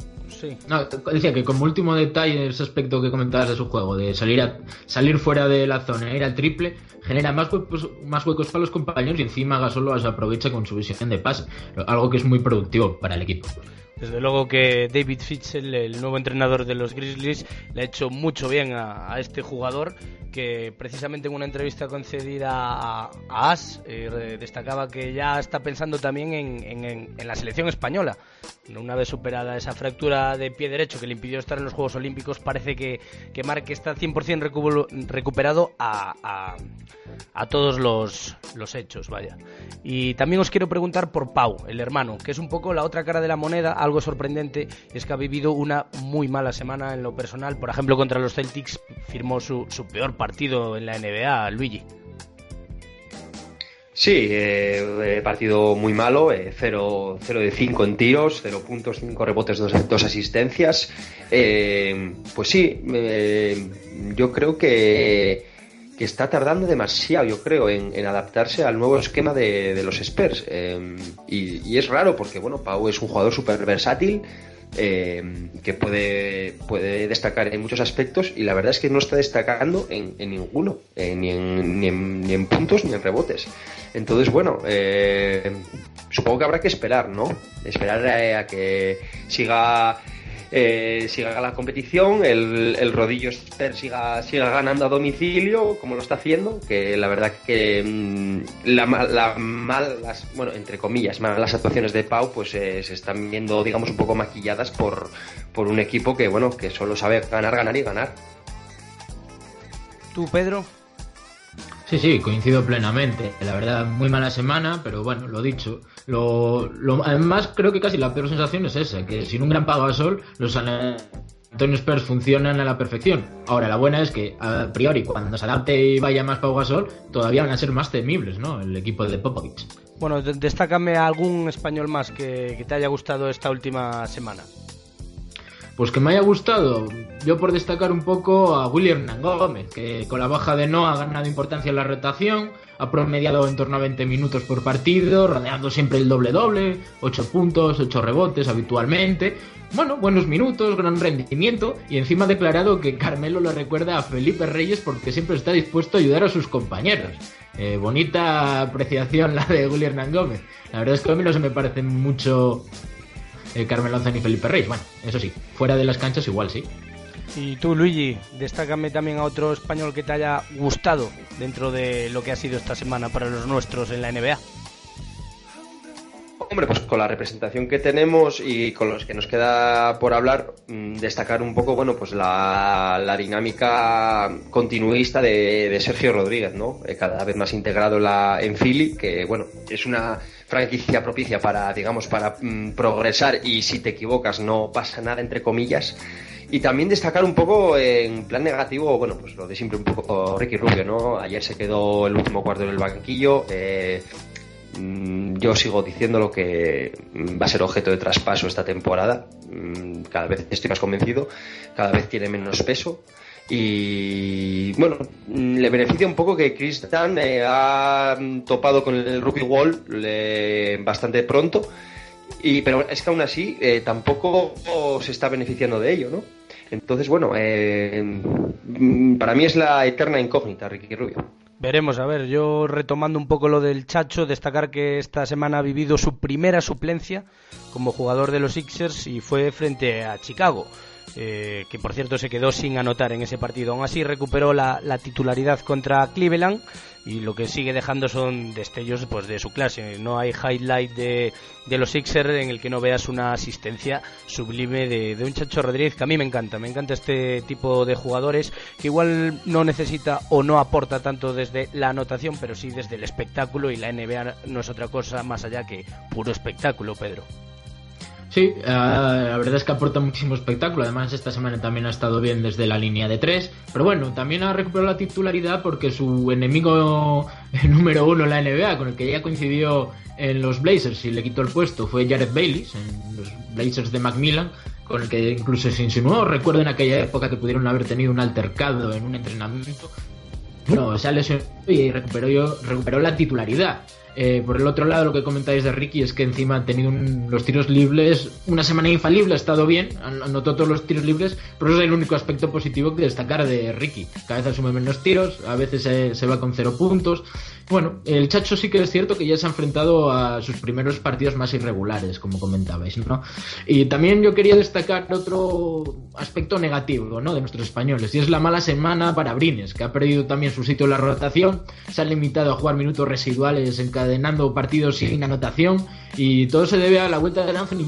no, decía que como último detalle, ese aspecto que comentabas de su juego, de salir a, salir fuera de la zona, ir al triple, genera más huecos, más huecos para los compañeros y encima Gasol los aprovecha con su visión de pase, algo que es muy productivo para el equipo. Desde luego que David Fitchell, el nuevo entrenador de los Grizzlies, le ha hecho mucho bien a, este jugador que precisamente en una entrevista concedida a, As eh, destacaba que ya está pensando también en, la selección española. Una vez superada esa fractura de pie derecho que le impidió estar en los Juegos Olímpicos, parece que, que Mark está 100% recuperado a, a todos los, los hechos, vaya. Y también os quiero preguntar por Pau, el hermano, que es un poco la otra cara de la moneda, sorprendente es que ha vivido una muy mala semana en lo personal. Por ejemplo, contra los Celtics firmó su, peor partido en la NBA, Luigi. Sí, eh, partido muy malo, 0 eh, de 5 en tiros, 0 puntos, 5 rebotes, 2, asistencias. Eh, pues sí, yo creo que que está tardando demasiado, yo creo, en, adaptarse al nuevo esquema de, los Spurs. Em, y, es raro porque, bueno, Pau es un jugador súper versátil, em, que puede, puede destacar en muchos aspectos y la verdad es que no está destacando en, ninguno, eh, ni, en, ni, en, puntos ni en rebotes. Entonces, bueno, eh, supongo que habrá que esperar, ¿no? Esperar a que siga eh, siga la competición, el, el rodillo siga, siga ganando a domicilio, como lo está haciendo, que la verdad que mm, la, la malas, bueno, entre comillas, malas actuaciones de Pau, pues eh, se están viendo, digamos, un poco maquilladas por, por un equipo que, bueno, que solo sabe ganar, ganar y ganar. ¿Tú, Pedro? Sí, sí, coincido plenamente. La verdad, muy mala semana, pero bueno, lo dicho. Lo, además, creo que casi la peor sensación es esa, que sin un gran pago a sol, los Antonio Spurs funcionan a la perfección. Ahora, la buena es que, a priori, cuando se adapte y vaya más Pau Gasol, todavía van a ser más temibles, ¿no? El equipo de Popovich. Bueno, destácame algún español más que te haya gustado esta última semana. Pues que me haya gustado, yo por destacar un poco a William Hernán Gómez, que con la baja de No ha ganado importancia en la rotación, ha promediado en torno a 20 minutos por partido, rodeando siempre el doble-doble, 8 puntos, 8 rebotes habitualmente. Bueno, buenos minutos, gran rendimiento y encima ha declarado que Carmelo le recuerda a Felipe Reyes porque siempre está dispuesto a ayudar a sus compañeros. Eh, bonita apreciación la de William Hernán Gómez. La verdad es que a mí no se me parece mucho eh, Carmelo Anthony y Felipe Reyes. Bueno, eso sí, fuera de las canchas igual sí. Y tú, Luigi, destácame también a otro español que te haya gustado dentro de lo que ha sido esta semana para los nuestros en la NBA. Hombre, pues con la representación que tenemos y con los que nos queda por hablar, mm, destacar un poco, bueno, pues la, dinámica continuista de, Sergio Rodríguez, ¿no? Eh, cada vez más integrado la, en Philly, que, bueno, es una franquicia propicia para, digamos, para mm, progresar y si te equivocas no pasa nada, entre comillas. Y también destacar un poco en plan negativo, bueno, pues lo de siempre un poco Ricky Rubio, ¿no? Ayer se quedó el último cuarto en el banquillo. Eh, mm, yo sigo diciendo lo que va a ser objeto de traspaso esta temporada. Mm, cada vez estoy más convencido, cada vez tiene menos peso. Y bueno, le beneficia un poco que Chris eh, ha topado con el rookie wall bastante pronto. Y, pero es que aún así eh, tampoco se está beneficiando de ello, ¿no? Entonces, bueno, eh, para mí es la eterna incógnita, Ricky Rubio. Veremos, a ver, yo retomando un poco lo del Chacho, destacar que esta semana ha vivido su primera suplencia como jugador de los Sixers y fue frente a Chicago. Eh, que por cierto se quedó sin anotar en ese partido. Aún así recuperó la, titularidad contra Cleveland y lo que sigue dejando son destellos pues, de su clase. No hay highlight de, los Sixers en el que no veas una asistencia sublime de, un Chacho Rodríguez que a mí me encanta. Me encanta este tipo de jugadores que igual no necesita o no aporta tanto desde la anotación, pero sí desde el espectáculo y la NBA no es otra cosa más allá que puro espectáculo, Pedro. Sí, ah, la verdad es que aporta muchísimo espectáculo. Además, esta semana también ha estado bien desde la línea de tres. Pero bueno, también ha recuperado la titularidad porque su enemigo [LAUGHS] número uno en la NBA, con el que ya coincidió en los Blazers y le quitó el puesto, fue Jared Baylis, en los Blazers de Macmillan, con el que incluso se insinuó. Recuerdo en aquella época que pudieron haber tenido un altercado en un entrenamiento. No, se ha y recuperó, recuperó la titularidad. Eh, por el otro lado, lo que comentáis de Ricky es que encima ha tenido los tiros libres, una semana infalible, ha estado bien, anotó todos los tiros libres, pero eso es el único aspecto positivo que destacar de Ricky. Cada vez asume menos tiros, a veces se, va con cero puntos. Bueno, el Chacho sí que es cierto que ya se ha enfrentado a sus primeros partidos más irregulares, como comentabais, ¿no? Y también yo quería destacar otro aspecto negativo, ¿no? De nuestros españoles, y es la mala semana para Brines, que ha perdido también su sitio en la rotación, se ha limitado a jugar minutos residuales encadenando partidos sin anotación y todo se debe a la vuelta de Anthony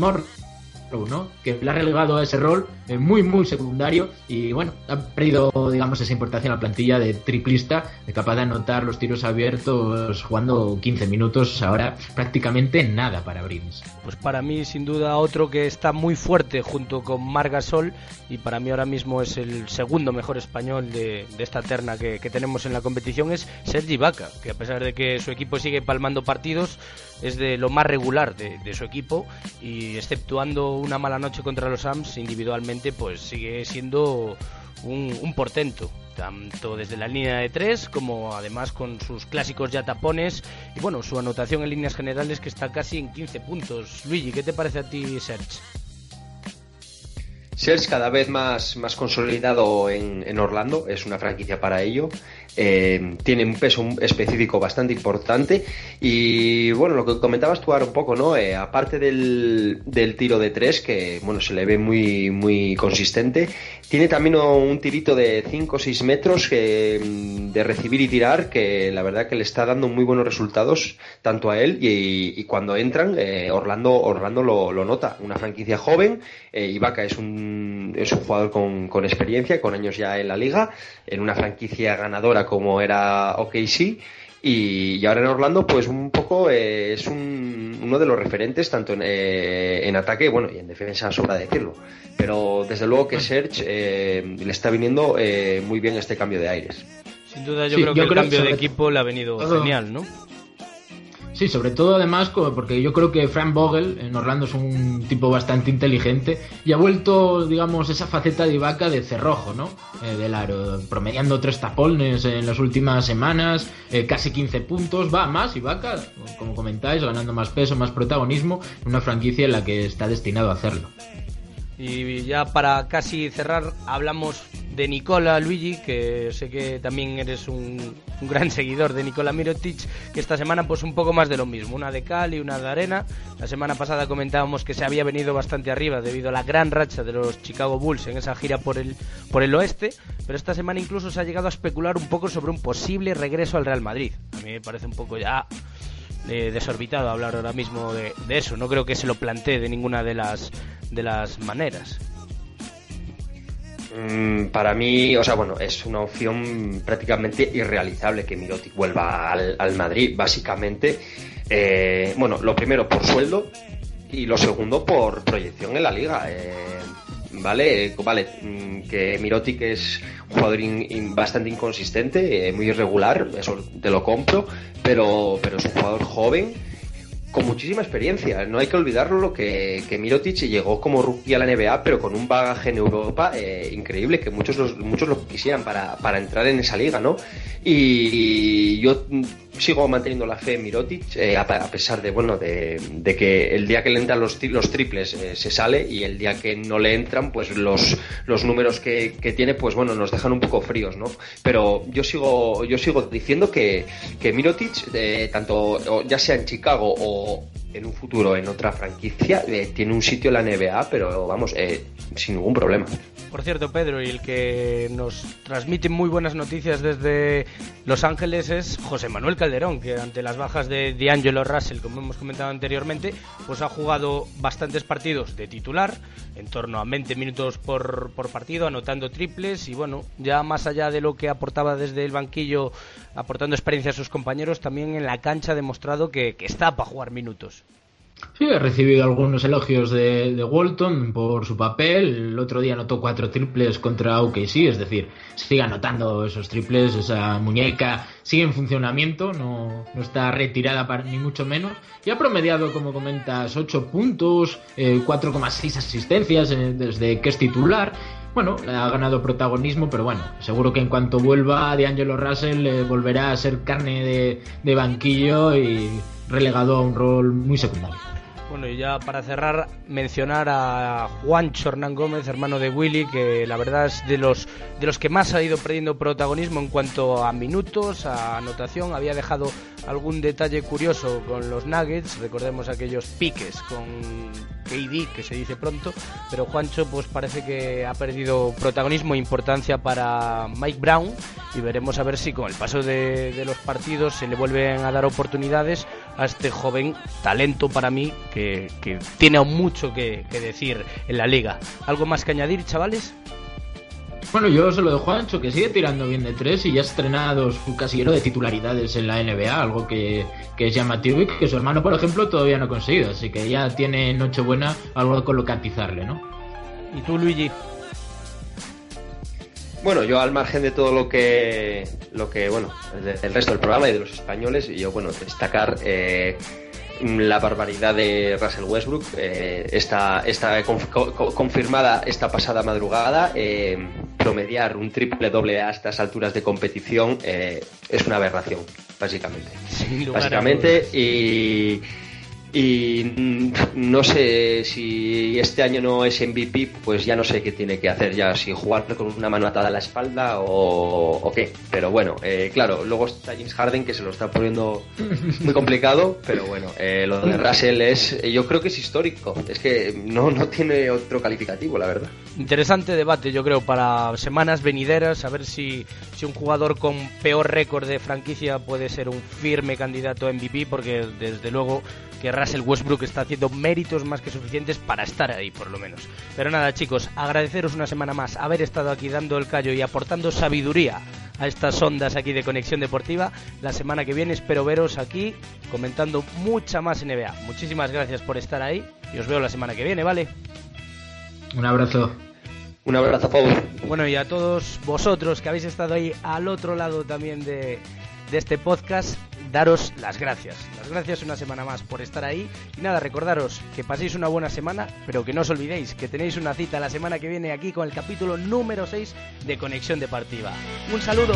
Moore que le ha relegado a ese rol eh, muy, muy secundario y bueno, ha perdido, digamos, esa importancia en la plantilla de triplista, de capaz de anotar los tiros abiertos jugando 15 minutos, ahora prácticamente nada para Brins. Pues para mí, sin duda, otro que está muy fuerte junto con Margasol y para mí ahora mismo es el segundo mejor español de, esta terna que, tenemos en la competición es Sergi Vaca, que a pesar de que su equipo sigue palmando partidos, es de lo más regular de, su equipo y exceptuando una mala noche contra los Ams, individualmente pues sigue siendo un, portento tanto desde la línea de tres como además con sus clásicos ya tapones y bueno, su anotación en líneas generales que está casi en 15 puntos. Luigi, ¿qué te parece a ti, Serge? Serge cada vez más, más consolidado en, Orlando, es una franquicia para ello. Eh, tiene un peso específico bastante importante. Y bueno, lo que comentabas tú ahora un poco, ¿no? Eh, aparte del, tiro de tres, que bueno, se le ve muy, muy consistente, tiene también un tirito de 5 o 6 metros que, mm, de recibir y tirar, que la verdad que le está dando muy buenos resultados tanto a él y, cuando entran, eh, Orlando, Orlando lo, nota. Una franquicia joven, Ibaka es un, es un jugador con, experiencia, con años ya en la liga, en una franquicia ganadora como era OKC. Y, y ahora en Orlando, pues un poco eh, es un, uno de los referentes, tanto en, eh, en ataque bueno, y en defensa, sobra decirlo. Pero desde luego que Serge eh, le está viniendo muy bien este cambio de aires. Sin duda, yo creo que el cambio de equipo le ha venido genial, ¿no? Sí, sobre todo además porque yo creo que Frank Vogel en Orlando es un tipo bastante inteligente y ha vuelto, digamos, esa faceta de Ibaka de cerrojo, ¿no? Eh, del promediando tres tapones en las últimas semanas, eh, casi 15 puntos, va más Ibaka, como comentáis, ganando más peso, más protagonismo, una franquicia en la que está destinado a hacerlo. Y ya para casi cerrar, hablamos de Nicola Luigi, que sé que también eres un, gran seguidor de Nicola Mirotic, que esta semana pues un poco más de lo mismo, una de cal y una de arena. La semana pasada comentábamos que se había venido bastante arriba debido a la gran racha de los Chicago Bulls en esa gira por el, por el oeste, pero esta semana incluso se ha llegado a especular un poco sobre un posible regreso al Real Madrid. A mí me parece un poco ya eh, desorbitado hablar ahora mismo de, eso, no creo que se lo plantee de ninguna de las, de las maneras. Mm, para mí, o sea, bueno, es una opción prácticamente irrealizable que Mirotic vuelva al, Madrid, básicamente. Eh, bueno, lo primero por sueldo y lo segundo por proyección en la liga. Eh, vale, vale, mm, que Mirotic es un jugador bastante inconsistente, eh, muy irregular, eso te lo compro, pero, pero es un jugador joven con muchísima experiencia. No hay que olvidarlo que, que Mirotic llegó como rookie a la NBA, pero con un bagaje en Europa eh, increíble, que muchos, los, muchos lo quisieran para, para entrar en esa liga, ¿no? Y yo sigo manteniendo la fe en Mirotic, eh, a, pesar de, bueno, de, que el día que le entran los, triples eh, se sale y el día que no le entran, pues los, los números que, tiene, pues bueno, nos dejan un poco fríos, ¿no? Pero yo sigo, yo sigo diciendo que, que Mirotic, eh, tanto ya sea en Chicago o en un futuro en otra franquicia, tiene un sitio en la NBA, pero vamos, sin ningún problema. Por cierto, Pedro, y el que nos transmite muy buenas noticias desde Los Ángeles es José Manuel Calderón, que ante las bajas de D'Angelo Russell, como hemos comentado anteriormente, pues ha jugado bastantes partidos de titular, en torno a 20 minutos por, partido, anotando triples y bueno, ya más allá de lo que aportaba desde el banquillo, aportando experiencia a sus compañeros, también en la cancha ha demostrado que está para jugar minutos. Sí, he recibido algunos elogios de, Walton por su papel. El otro día anotó cuatro triples contra OKC, es decir, sigue anotando esos triples, esa muñeca sigue en funcionamiento, no, no está retirada para, ni mucho menos. Y ha promediado, como comentas, 8 puntos, 4,6 eh, asistencias eh, desde que es titular. Bueno, ha ganado protagonismo, pero bueno, seguro que en cuanto vuelva de Angelo Russell eh, volverá a ser carne de, de banquillo y relegado a un rol muy secundario. Bueno, y ya para cerrar, mencionar a Juan Hernán Gómez, hermano de Willy, que la verdad es de los, de los que más ha ido perdiendo protagonismo en cuanto a minutos, a anotación. Había dejado algún detalle curioso con los Nuggets, recordemos aquellos piques con KD, que se dice pronto, pero Juancho pues parece que ha perdido protagonismo e importancia para Mike Brown y veremos a ver si con el paso de, los partidos se le vuelven a dar oportunidades a este joven talento para mí que, tiene mucho que, que decir en la liga. ¿Algo más que añadir, chavales? Bueno, yo se lo dejo a Ancho, que sigue tirando bien de tres y ya ha estrenado su casillero de titularidades en la NBA, algo que, es llamativo y que su hermano, por ejemplo, todavía no ha conseguido. Así que ya tiene Nochebuena algo con lo que atizarle, ¿no? ¿Y tú, Luigi? Bueno, yo al margen de todo lo que, lo que bueno, el resto del programa y de los españoles, yo, bueno, destacar eh, la barbaridad de Russell Westbrook. Eh, está, está confirmada esta pasada madrugada. Eh, promediar un triple doble a estas alturas de competición eh, es una aberración, básicamente. básicamente, y y no sé si este año no es MVP, pues ya no sé qué tiene que hacer ya, si jugar con una mano atada a la espalda o, qué. Pero bueno, eh, claro, luego está James Harden que se lo está poniendo muy complicado, pero bueno, eh, lo de Russell es, yo creo que es histórico, es que no, no tiene otro calificativo, la verdad. Interesante debate, yo creo, para semanas venideras, a ver si, si un jugador con peor récord de franquicia puede ser un firme candidato a MVP, porque desde luego que Russell Westbrook está haciendo méritos más que suficientes para estar ahí, por lo menos. Pero nada, chicos, agradeceros una semana más haber estado aquí dando el callo y aportando sabiduría a estas ondas aquí de Conexión Deportiva. La semana que viene espero veros aquí comentando mucha más NBA. Muchísimas gracias por estar ahí y os veo la semana que viene, ¿vale? Un abrazo. Un abrazo, Pablo. Bueno, y a todos vosotros que habéis estado ahí al otro lado también de, de este podcast, daros las gracias. Las gracias una semana más por estar ahí. Y nada, recordaros que paséis una buena semana, pero que no os olvidéis que tenéis una cita la semana que viene aquí con el capítulo número 6 de Conexión Deportiva. Un saludo.